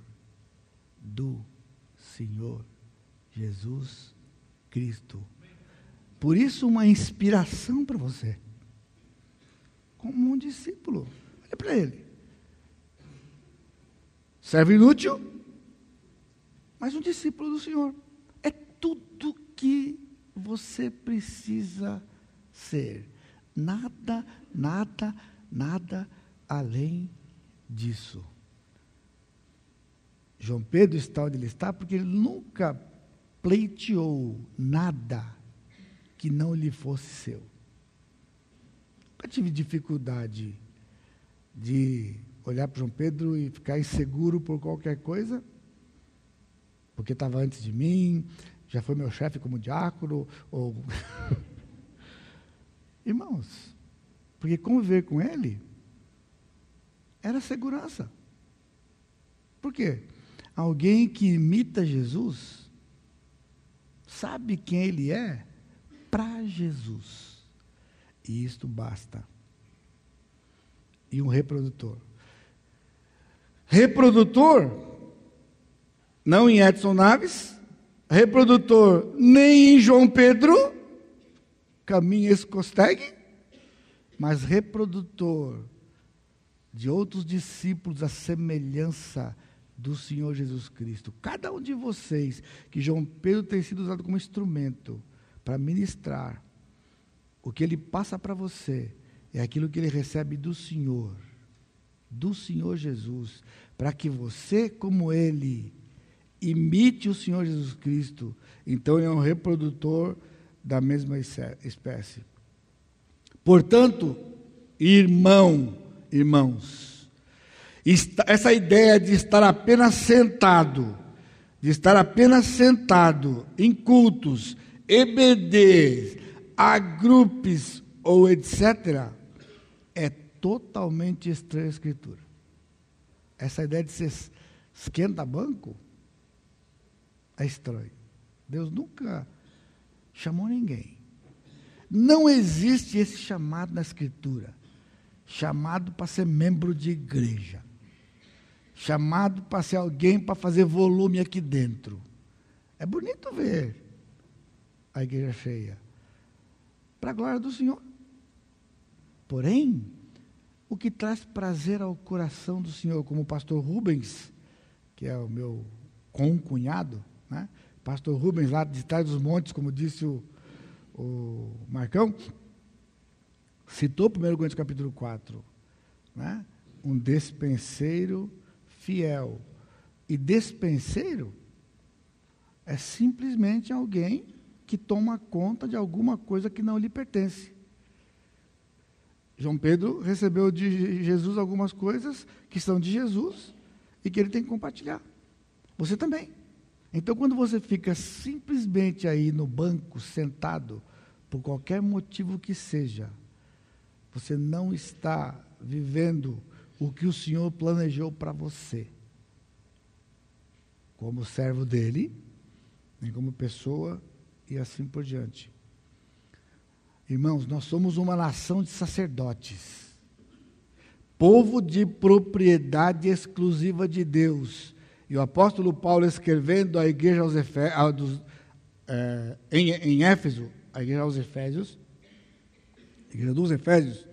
do Senhor Jesus Cristo. Por isso, uma inspiração para você. Como um discípulo. Olha para ele. Serve inútil, mas um discípulo do Senhor. É tudo que você precisa ser. Nada, nada, nada além disso. João Pedro está onde ele está porque ele nunca pleiteou nada que não lhe fosse seu. Nunca tive dificuldade de olhar para João Pedro e ficar inseguro por qualquer coisa, porque estava antes de mim, já foi meu chefe como diácono, ou. Irmãos, porque conviver com ele era segurança. Por quê? Alguém que imita Jesus sabe quem ele é para Jesus. E isto basta. E um reprodutor. Reprodutor, não em Edson Naves, reprodutor nem em João Pedro, caminho escostegue, mas reprodutor de outros discípulos a semelhança do Senhor Jesus Cristo. Cada um de vocês, que João Pedro tem sido usado como instrumento para ministrar, o que ele passa para você é aquilo que ele recebe do Senhor, do Senhor Jesus, para que você, como ele, imite o Senhor Jesus Cristo. Então, é um reprodutor da mesma espécie. Portanto, irmão, irmãos, essa ideia de estar apenas sentado, de estar apenas sentado em cultos, EBDs, agrupes ou etc., é totalmente estranha à Escritura. Essa ideia de ser esquenta-banco é estranho. Deus nunca chamou ninguém. Não existe esse chamado na Escritura. Chamado para ser membro de igreja. Chamado para ser alguém para fazer volume aqui dentro. É bonito ver a igreja cheia. Para a glória do Senhor. Porém, o que traz prazer ao coração do Senhor, como o pastor Rubens, que é o meu concunhado, né? pastor Rubens, lá de trás dos montes, como disse o, o Marcão, citou 1 Coríntios capítulo 4, né? um despenseiro fiel. E despenseiro é simplesmente alguém que toma conta de alguma coisa que não lhe pertence. João Pedro recebeu de Jesus algumas coisas que são de Jesus e que ele tem que compartilhar. Você também. Então, quando você fica simplesmente aí no banco, sentado, por qualquer motivo que seja, você não está vivendo o que o Senhor planejou para você. Como servo dele, nem como pessoa e assim por diante. Irmãos, nós somos uma nação de sacerdotes, povo de propriedade exclusiva de Deus. E o apóstolo Paulo, escrevendo à igreja aos Efé, dos, é, em, em Éfeso, a igreja aos Efésios, a igreja dos Efésios,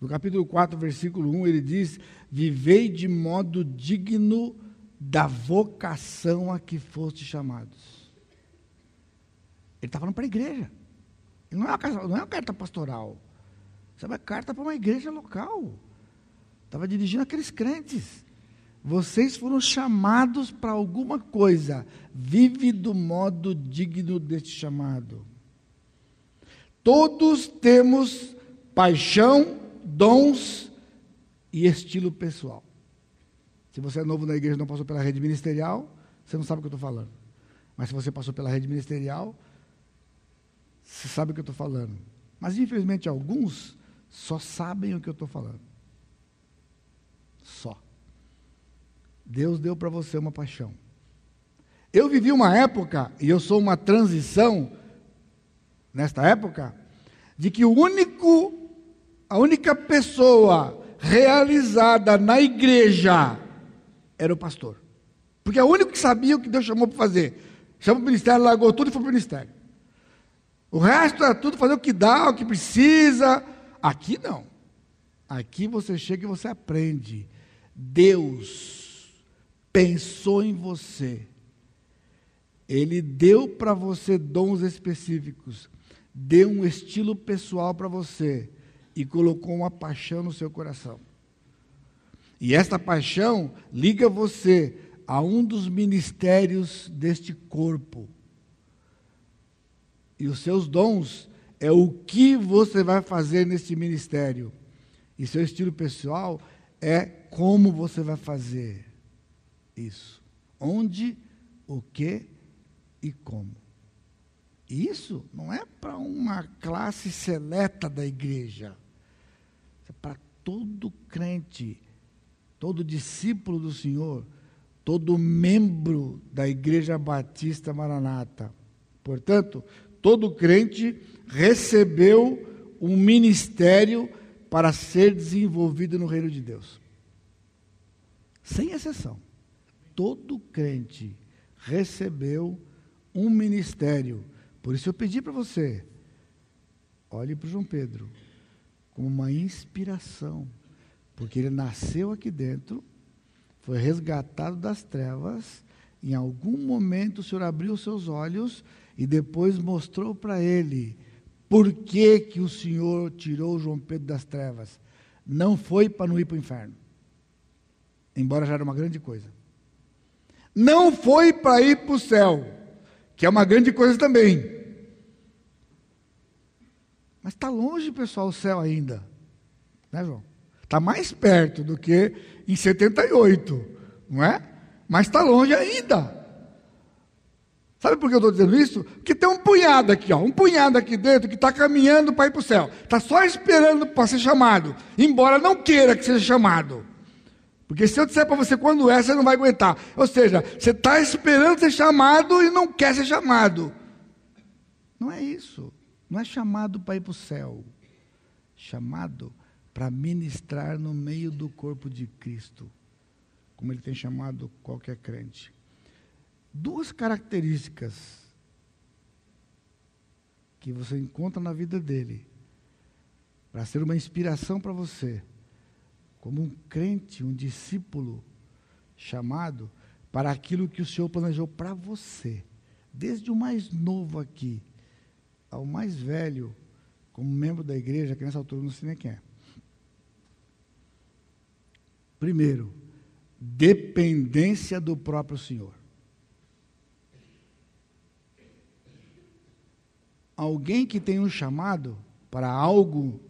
no capítulo 4, versículo 1, ele diz: Vivei de modo digno da vocação a que foste chamados. Ele está falando para a igreja. Não é uma, não é uma carta pastoral. Isso é uma carta para uma igreja local. Estava dirigindo aqueles crentes. Vocês foram chamados para alguma coisa. Vive do modo digno deste chamado. Todos temos paixão, dons e estilo pessoal. Se você é novo na igreja e não passou pela rede ministerial, você não sabe o que eu estou falando. Mas se você passou pela rede ministerial, você sabe o que eu estou falando. Mas, infelizmente, alguns só sabem o que eu estou falando. Só. Deus deu para você uma paixão. Eu vivi uma época, e eu sou uma transição nesta época, de que o único, a única pessoa realizada na igreja era o pastor. Porque é o único que sabia o que Deus chamou para fazer. Chamou para o ministério, largou tudo e foi para o ministério. O resto é tudo fazer o que dá, o que precisa. Aqui não. Aqui você chega e você aprende. Deus pensou em você. Ele deu para você dons específicos. Deu um estilo pessoal para você. E colocou uma paixão no seu coração. E esta paixão liga você a um dos ministérios deste corpo. E os seus dons é o que você vai fazer nesse ministério. E seu estilo pessoal é como você vai fazer isso. Onde, o que e como. Isso não é para uma classe seleta da igreja. Todo crente, todo discípulo do Senhor, todo membro da Igreja Batista Maranata. Portanto, todo crente recebeu um ministério para ser desenvolvido no reino de Deus. Sem exceção. Todo crente recebeu um ministério. Por isso eu pedi para você, olhe para o João Pedro, uma inspiração, porque ele nasceu aqui dentro, foi resgatado das trevas, em algum momento o Senhor abriu seus olhos e depois mostrou para ele por que, que o Senhor tirou João Pedro das trevas. Não foi para não ir para o inferno, embora já era uma grande coisa. Não foi para ir para o céu, que é uma grande coisa também. Mas está longe, pessoal, o céu ainda. Né, João? Está mais perto do que em 78, não é? Mas está longe ainda. Sabe por que eu estou dizendo isso? Porque tem um punhado aqui, ó, um punhado aqui dentro que está caminhando para ir para o céu. Está só esperando para ser chamado, embora não queira que seja chamado. Porque se eu disser para você quando é, você não vai aguentar. Ou seja, você está esperando ser chamado e não quer ser chamado. Não é isso. Não é chamado para ir para o céu. Chamado para ministrar no meio do corpo de Cristo. Como ele tem chamado qualquer crente duas características que você encontra na vida dele para ser uma inspiração para você, como um crente, um discípulo chamado para aquilo que o Senhor planejou para você, desde o mais novo aqui ao mais velho, como membro da igreja, que nessa altura não sei nem quem é. Primeiro, dependência do próprio Senhor. alguém que tem um chamado para algo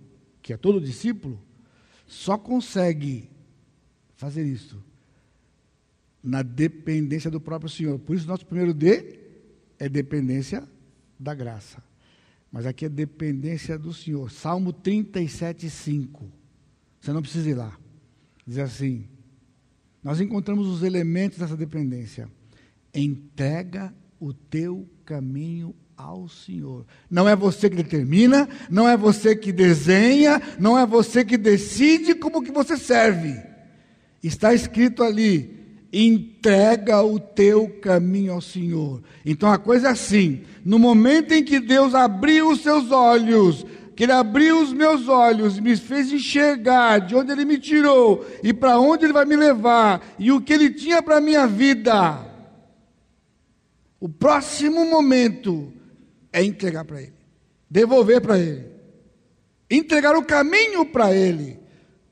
que é todo discípulo, só consegue fazer isso na dependência do próprio Senhor. Por isso, nosso primeiro D é dependência da graça. Mas aqui é dependência do Senhor. Salmo 37, 5. Você não precisa ir lá. Diz assim: Nós encontramos os elementos dessa dependência. Entrega o teu caminho ao Senhor. Não é você que determina, não é você que desenha, não é você que decide como que você serve. Está escrito ali: entrega o teu caminho ao Senhor. Então a coisa é assim: no momento em que Deus abriu os seus olhos, que Ele abriu os meus olhos, me fez enxergar de onde Ele me tirou e para onde Ele vai me levar e o que Ele tinha para a minha vida. O próximo momento é entregar para Ele, devolver para Ele, entregar o caminho para Ele,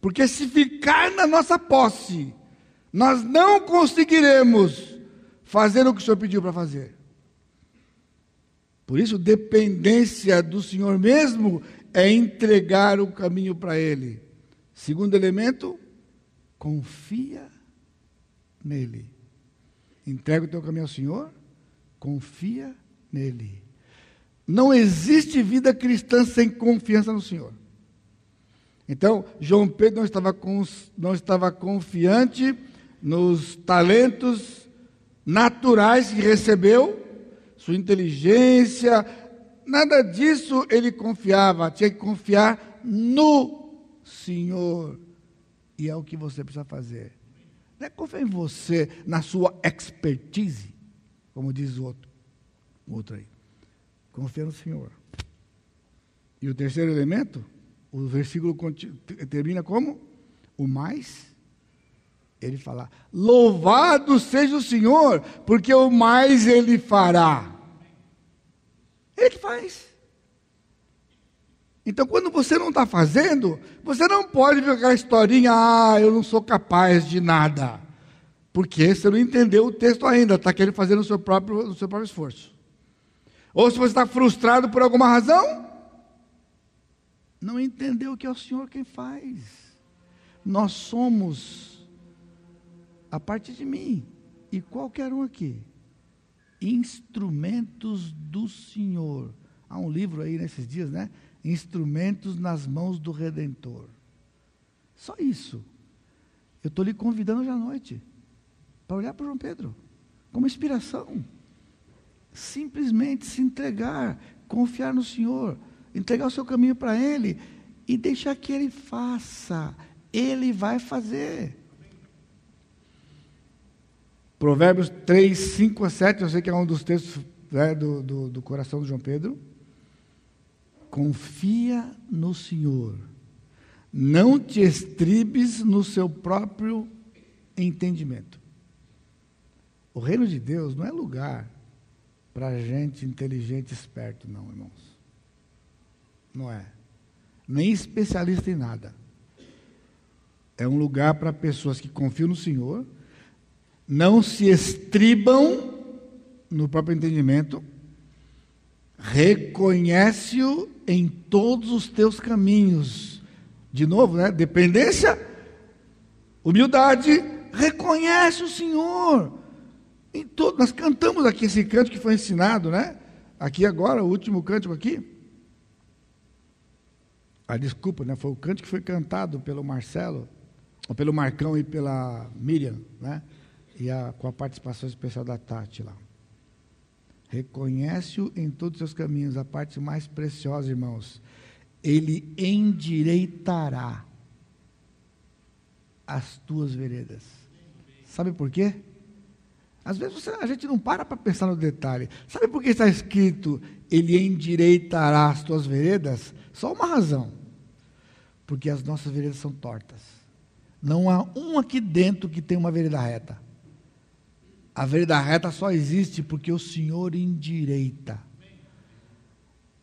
porque se ficar na nossa posse, nós não conseguiremos fazer o que o Senhor pediu para fazer. Por isso, dependência do Senhor mesmo é entregar o caminho para Ele. Segundo elemento, confia nele. Entrega o teu caminho ao Senhor, confia nele. Não existe vida cristã sem confiança no Senhor. Então, João Pedro não estava, não estava confiante nos talentos naturais que recebeu, sua inteligência, nada disso ele confiava, tinha que confiar no Senhor. E é o que você precisa fazer. Não é confiar em você, na sua expertise, como diz o outro, o outro aí. Confia no Senhor. E o terceiro elemento, o versículo termina como? O mais. Ele fala: Louvado seja o Senhor, porque o mais ele fará. Ele que faz. Então, quando você não está fazendo, você não pode ver aquela historinha, ah, eu não sou capaz de nada. Porque você não entendeu o texto ainda, está querendo fazer no seu próprio, no seu próprio esforço. Ou se você está frustrado por alguma razão, não entendeu que é o Senhor quem faz. Nós somos, a parte de mim e qualquer um aqui, instrumentos do Senhor. Há um livro aí nesses dias, né? Instrumentos nas mãos do Redentor. Só isso. Eu estou lhe convidando hoje à noite para olhar para João Pedro como inspiração. Simplesmente se entregar, confiar no Senhor, entregar o seu caminho para Ele e deixar que Ele faça. Ele vai fazer. Provérbios 3, 5 a 7, eu sei que é um dos textos né, do, do, do coração de João Pedro. Confia no Senhor, não te estribes no seu próprio entendimento. O reino de Deus não é lugar para gente inteligente e esperto, não, irmãos. Não é. Nem especialista em nada. É um lugar para pessoas que confiam no Senhor, não se estribam no próprio entendimento, reconhece-o em todos os teus caminhos. De novo, né? Dependência, humildade, reconhece o Senhor. Em todo, nós cantamos aqui esse canto que foi ensinado, né? Aqui agora, o último cântico aqui. Ah, desculpa, né? Foi o canto que foi cantado pelo Marcelo, ou pelo Marcão e pela Miriam, né? E a, com a participação especial da Tati lá. Reconhece-o em todos os seus caminhos, a parte mais preciosa, irmãos. Ele endireitará as tuas veredas. Sabe por quê? Às vezes você, a gente não para para pensar no detalhe. Sabe por que está escrito, Ele endireitará as tuas veredas? Só uma razão. Porque as nossas veredas são tortas. Não há um aqui dentro que tem uma vereda reta. A vereda reta só existe porque o Senhor endireita.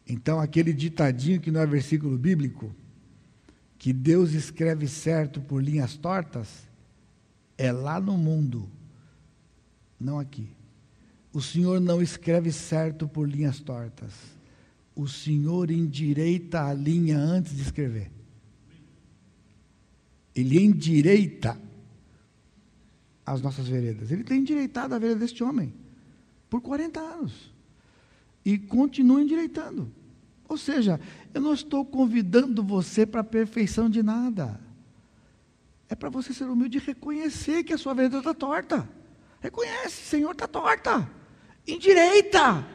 Então, aquele ditadinho que não é versículo bíblico, que Deus escreve certo por linhas tortas, é lá no mundo, não aqui. O Senhor não escreve certo por linhas tortas. O Senhor endireita a linha antes de escrever. Ele endireita as nossas veredas. Ele tem endireitado a vereda deste homem por 40 anos. E continua endireitando. Ou seja, eu não estou convidando você para a perfeição de nada. É para você ser humilde e reconhecer que a sua vereda está torta. Reconhece, Senhor, está torta. Endireita.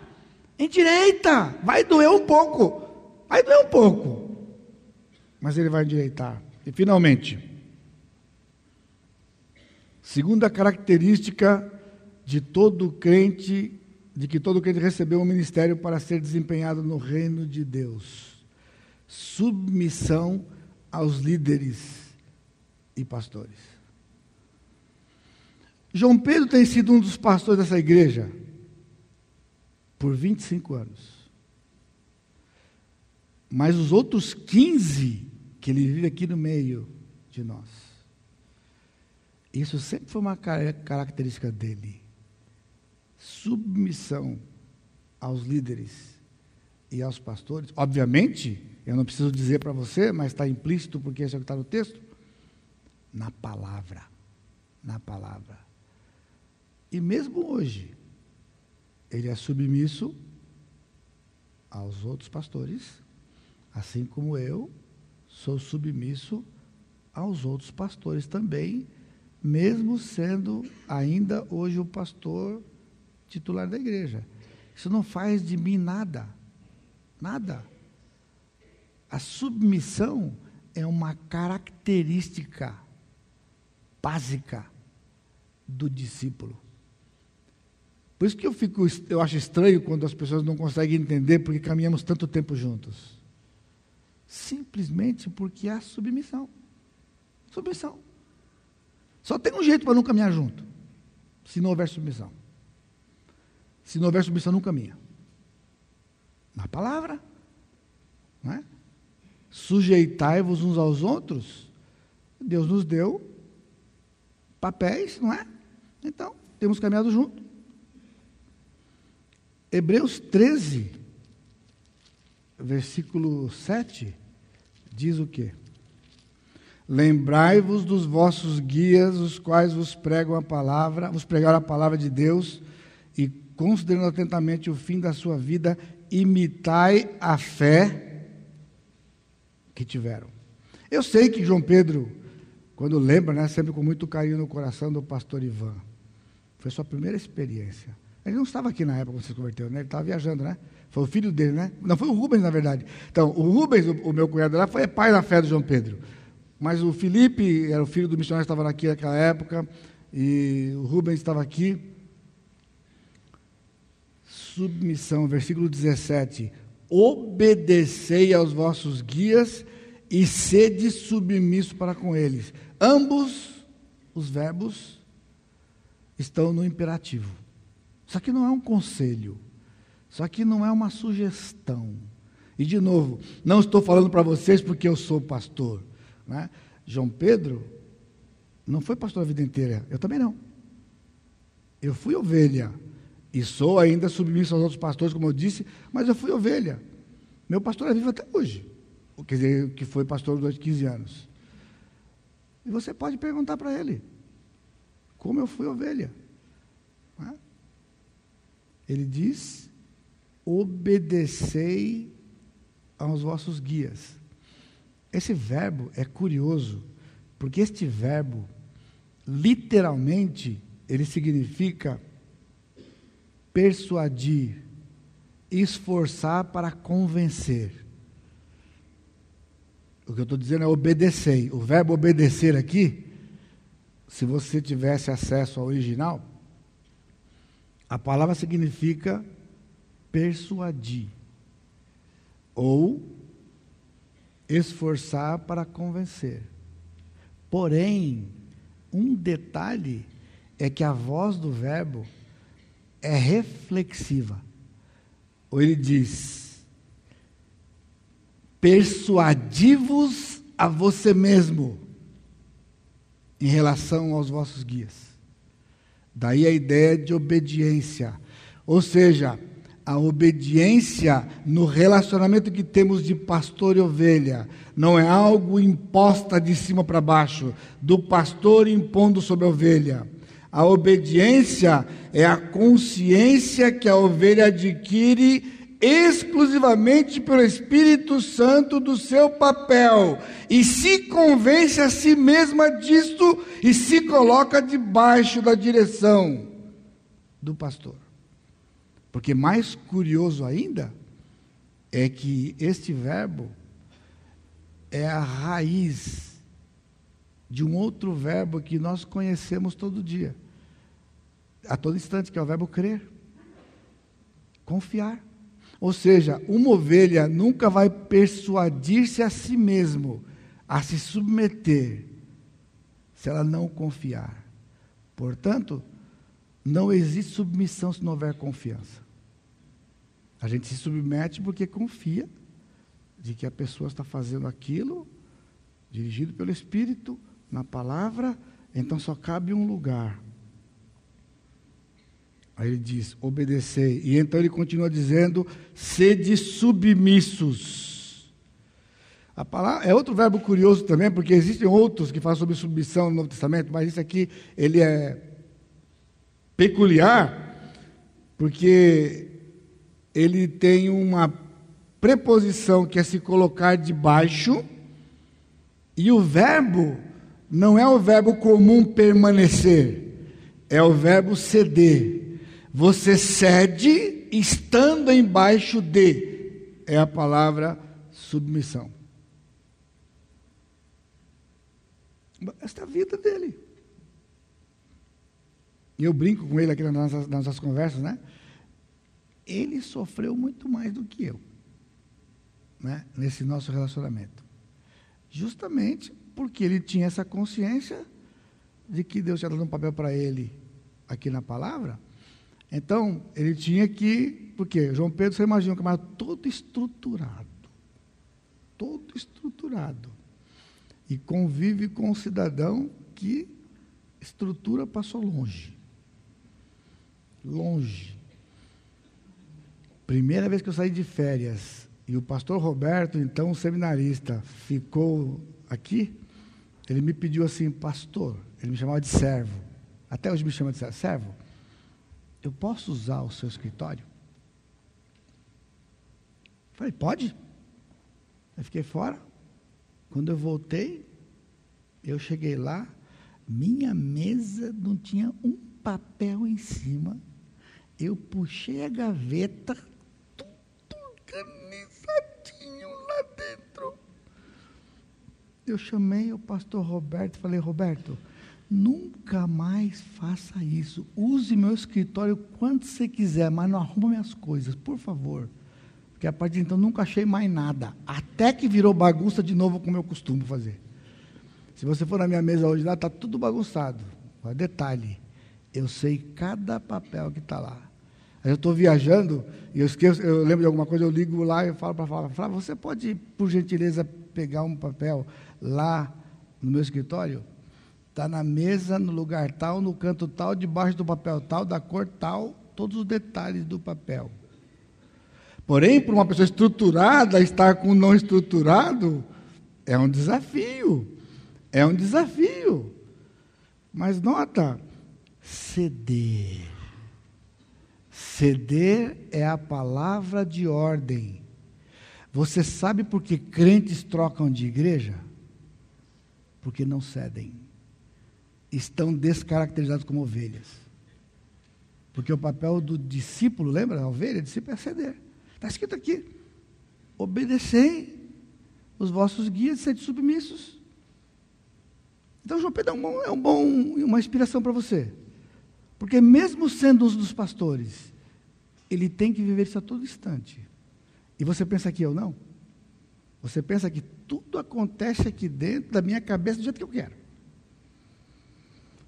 Endireita. Vai doer um pouco. Vai doer um pouco. Mas ele vai endireitar. E finalmente, Segunda característica de todo crente, de que todo crente recebeu um ministério para ser desempenhado no reino de Deus. Submissão aos líderes e pastores. João Pedro tem sido um dos pastores dessa igreja por 25 anos. Mas os outros 15 que ele vive aqui no meio de nós isso sempre foi uma característica dele. Submissão aos líderes e aos pastores. Obviamente, eu não preciso dizer para você, mas está implícito porque isso é o que está no texto. Na palavra. Na palavra. E mesmo hoje, ele é submisso aos outros pastores, assim como eu sou submisso aos outros pastores também mesmo sendo ainda hoje o pastor titular da igreja. Isso não faz de mim nada. Nada. A submissão é uma Por isso que eu, fico, eu acho estranho quando as pessoas não conseguem entender porque caminhamos tanto tempo juntos. Simplesmente porque há submissão. Submissão. Só tem um jeito para não caminhar junto. Se não houver submissão. Se não houver submissão, não caminha. Na palavra. Não é? Sujeitai-vos uns aos outros. Deus nos deu papéis, não é? Então, temos caminhado junto. Hebreus 13, versículo 7, diz o quê? Lembrai-vos dos vossos guias, os quais vos pregam a palavra, vos pregaram a palavra de Deus, e considerando atentamente o fim da sua vida, imitai a fé que tiveram. Eu sei que João Pedro, quando lembra, né, sempre com muito carinho no coração do pastor Ivan, foi sua primeira experiência. Ele não estava aqui na época quando se converteu, né? Ele estava viajando, né? Foi o filho dele, né? Não, foi o Rubens, na verdade. Então, o Rubens, o, o meu cunhado lá, foi pai da fé do João Pedro. Mas o Felipe era o filho do missionário estava aqui naquela época, e o Rubens estava aqui. Submissão, versículo 17. Obedecei aos vossos guias e sede submisso para com eles. Ambos os verbos estão no imperativo. Isso aqui não é um conselho. Isso aqui não é uma sugestão. E, de novo, não estou falando para vocês porque eu sou pastor. Né? João Pedro não foi pastor a vida inteira. Eu também não. Eu fui ovelha. E sou ainda submisso aos outros pastores, como eu disse, mas eu fui ovelha. Meu pastor é vivo até hoje. Quer dizer, que foi pastor durante 15 anos. E você pode perguntar para ele: como eu fui ovelha? Não é? Ele diz: obedecei aos vossos guias. Esse verbo é curioso, porque este verbo, literalmente, ele significa persuadir, esforçar para convencer. O que eu estou dizendo é obedecer. O verbo obedecer aqui, se você tivesse acesso ao original, a palavra significa persuadir ou esforçar para convencer. Porém, um detalhe é que a voz do verbo é reflexiva. Ou ele diz: persuadivos a você mesmo em relação aos vossos guias. Daí a ideia de obediência. Ou seja, a obediência no relacionamento que temos de pastor e ovelha não é algo imposta de cima para baixo, do pastor impondo sobre a ovelha. A obediência é a consciência que a ovelha adquire exclusivamente pelo Espírito Santo do seu papel e se convence a si mesma disto e se coloca debaixo da direção do pastor. Porque mais curioso ainda é que este verbo é a raiz de um outro verbo que nós conhecemos todo dia, a todo instante, que é o verbo crer, confiar. Ou seja, uma ovelha nunca vai persuadir-se a si mesmo a se submeter se ela não confiar. Portanto, não existe submissão se não houver confiança. A gente se submete porque confia de que a pessoa está fazendo aquilo, dirigido pelo Espírito, na palavra, então só cabe um lugar Aí ele diz: obedecei. E então ele continua dizendo: sede submissos. A palavra, é outro verbo curioso também, porque existem outros que falam sobre submissão no Novo Testamento, mas isso aqui ele é peculiar, porque ele tem uma preposição que é se colocar debaixo, e o verbo não é o verbo comum permanecer, é o verbo ceder. Você cede estando embaixo de, é a palavra submissão. Esta é a vida dele. E eu brinco com ele aqui nas nossas, nas nossas conversas, né? Ele sofreu muito mais do que eu, né? Nesse nosso relacionamento. Justamente porque ele tinha essa consciência de que Deus tinha dado um papel para ele aqui na palavra. Então, ele tinha que. Porque João Pedro, você imagina um camarada todo estruturado. Todo estruturado. E convive com um cidadão que estrutura passou longe. Longe. Primeira vez que eu saí de férias e o pastor Roberto, então seminarista, ficou aqui, ele me pediu assim, pastor, ele me chamava de servo. Até hoje me chama de servo. Servo, eu posso usar o seu escritório? Falei, pode. Eu fiquei fora. Quando eu voltei, eu cheguei lá, minha mesa não tinha um papel em cima. Eu puxei a gaveta, tudo organizadinho lá dentro. Eu chamei o pastor Roberto e falei, Roberto, nunca mais faça isso. Use meu escritório quando você quiser, mas não arruma minhas coisas, por favor. Porque a partir de então nunca achei mais nada. Até que virou bagunça de novo, como eu costumo fazer. Se você for na minha mesa hoje lá, está tudo bagunçado. Detalhe, eu sei cada papel que está lá. Eu estou viajando e eu esqueço, eu lembro de alguma coisa, eu ligo lá e falo para falar, Flávio, você pode, por gentileza, pegar um papel lá no meu escritório? Está na mesa, no lugar tal, no canto tal, debaixo do papel tal, da cor tal, todos os detalhes do papel. Porém, para uma pessoa estruturada, estar com o não estruturado é um desafio. É um desafio. Mas nota, ceder. Ceder é a palavra de ordem. Você sabe por que crentes trocam de igreja? Porque não cedem. Estão descaracterizados como ovelhas. Porque o papel do discípulo, lembra? A ovelha, discípulo é ceder. Está escrito aqui: obedecei os vossos guias, sede submissos. Então, João Pedro é, um bom, é um bom, uma inspiração para você. Porque, mesmo sendo um dos pastores, ele tem que viver isso a todo instante. E você pensa que eu não? Você pensa que tudo acontece aqui dentro da minha cabeça do jeito que eu quero.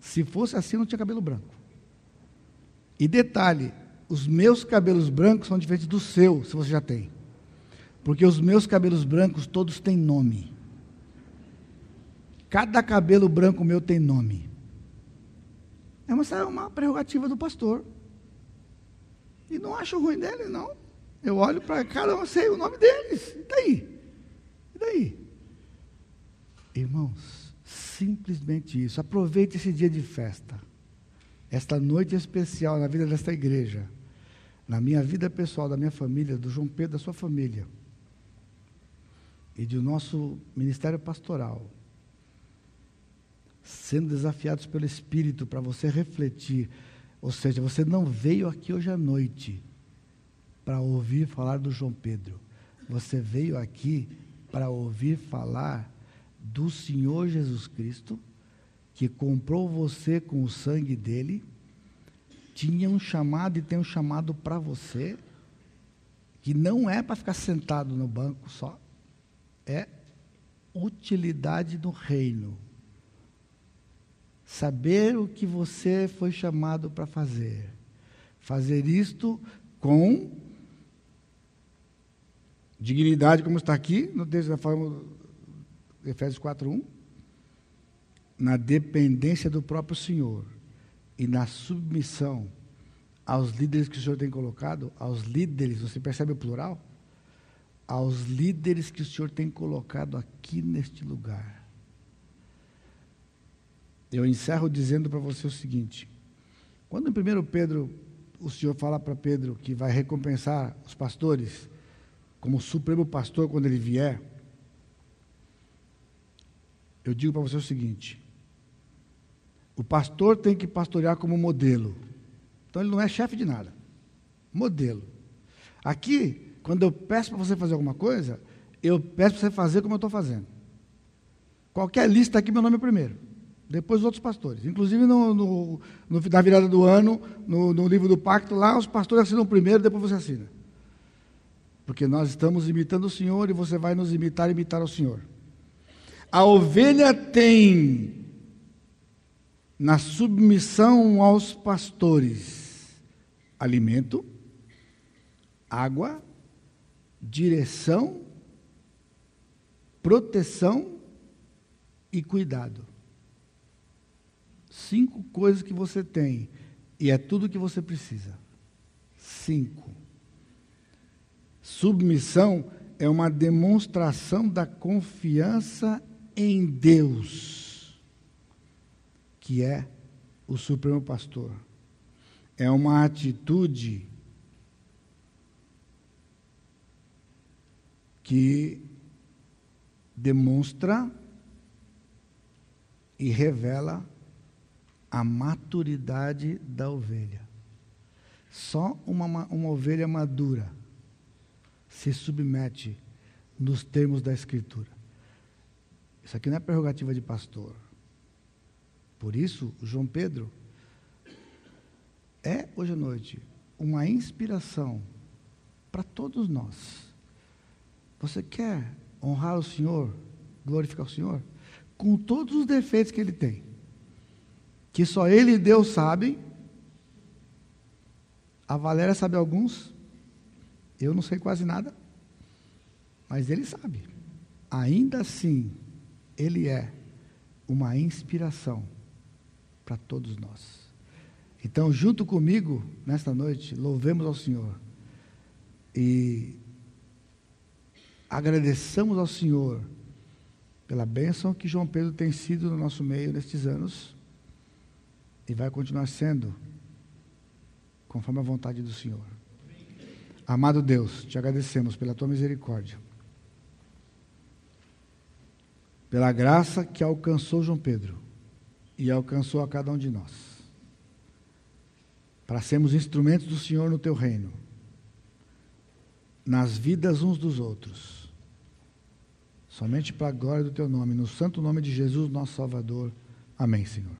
Se fosse assim, eu não tinha cabelo branco. E detalhe: os meus cabelos brancos são diferentes do seu, se você já tem. Porque os meus cabelos brancos todos têm nome. Cada cabelo branco meu tem nome. É uma, é uma prerrogativa do pastor. E não acho ruim dele, não. Eu olho para cada um, sei o nome deles. E daí? E daí? Irmãos, simplesmente isso. Aproveite esse dia de festa. Esta noite especial na vida desta igreja. Na minha vida pessoal, da minha família, do João Pedro, da sua família. E do nosso ministério pastoral sendo desafiados pelo Espírito para você refletir. Ou seja, você não veio aqui hoje à noite para ouvir falar do João Pedro. Você veio aqui para ouvir falar do Senhor Jesus Cristo, que comprou você com o sangue dele, tinha um chamado e tem um chamado para você, que não é para ficar sentado no banco só, é utilidade do reino saber o que você foi chamado para fazer. Fazer isto com dignidade, como está aqui no texto da forma Efésios 4:1, na dependência do próprio Senhor e na submissão aos líderes que o Senhor tem colocado, aos líderes, você percebe o plural? Aos líderes que o Senhor tem colocado aqui neste lugar. Eu encerro dizendo para você o seguinte: quando em 1 Pedro o Senhor fala para Pedro que vai recompensar os pastores como supremo pastor quando ele vier, eu digo para você o seguinte: o pastor tem que pastorear como modelo. Então ele não é chefe de nada. Modelo. Aqui, quando eu peço para você fazer alguma coisa, eu peço para você fazer como eu estou fazendo. Qualquer lista aqui, meu nome é primeiro. Depois os outros pastores. Inclusive, no, no, no na virada do ano, no, no livro do pacto, lá os pastores assinam primeiro, depois você assina. Porque nós estamos imitando o Senhor e você vai nos imitar imitar o Senhor. A ovelha tem, na submissão aos pastores, alimento, água, direção, proteção e cuidado. Cinco coisas que você tem e é tudo que você precisa. Cinco. Submissão é uma demonstração da confiança em Deus, que é o Supremo Pastor. É uma atitude que demonstra e revela a maturidade da ovelha. Só uma, uma ovelha madura se submete nos termos da Escritura. Isso aqui não é prerrogativa de pastor. Por isso, João Pedro é, hoje à noite, uma inspiração para todos nós. Você quer honrar o Senhor, glorificar o Senhor? Com todos os defeitos que ele tem, que só ele e Deus sabem. A Valéria sabe alguns, eu não sei quase nada, mas ele sabe. Ainda assim, ele é uma inspiração para todos nós. Então, junto comigo, nesta noite, louvemos ao Senhor e agradeçamos ao Senhor pela bênção que João Pedro tem sido no nosso meio nestes anos e vai continuar sendo, conforme a vontade do Senhor. Amado Deus, te agradecemos pela tua misericórdia pela graça que alcançou João Pedro e alcançou a cada um de nós, para sermos instrumentos do Senhor no teu reino, nas vidas uns dos outros, somente para a glória do teu nome, no santo nome de Jesus, nosso Salvador. Amém, Senhor.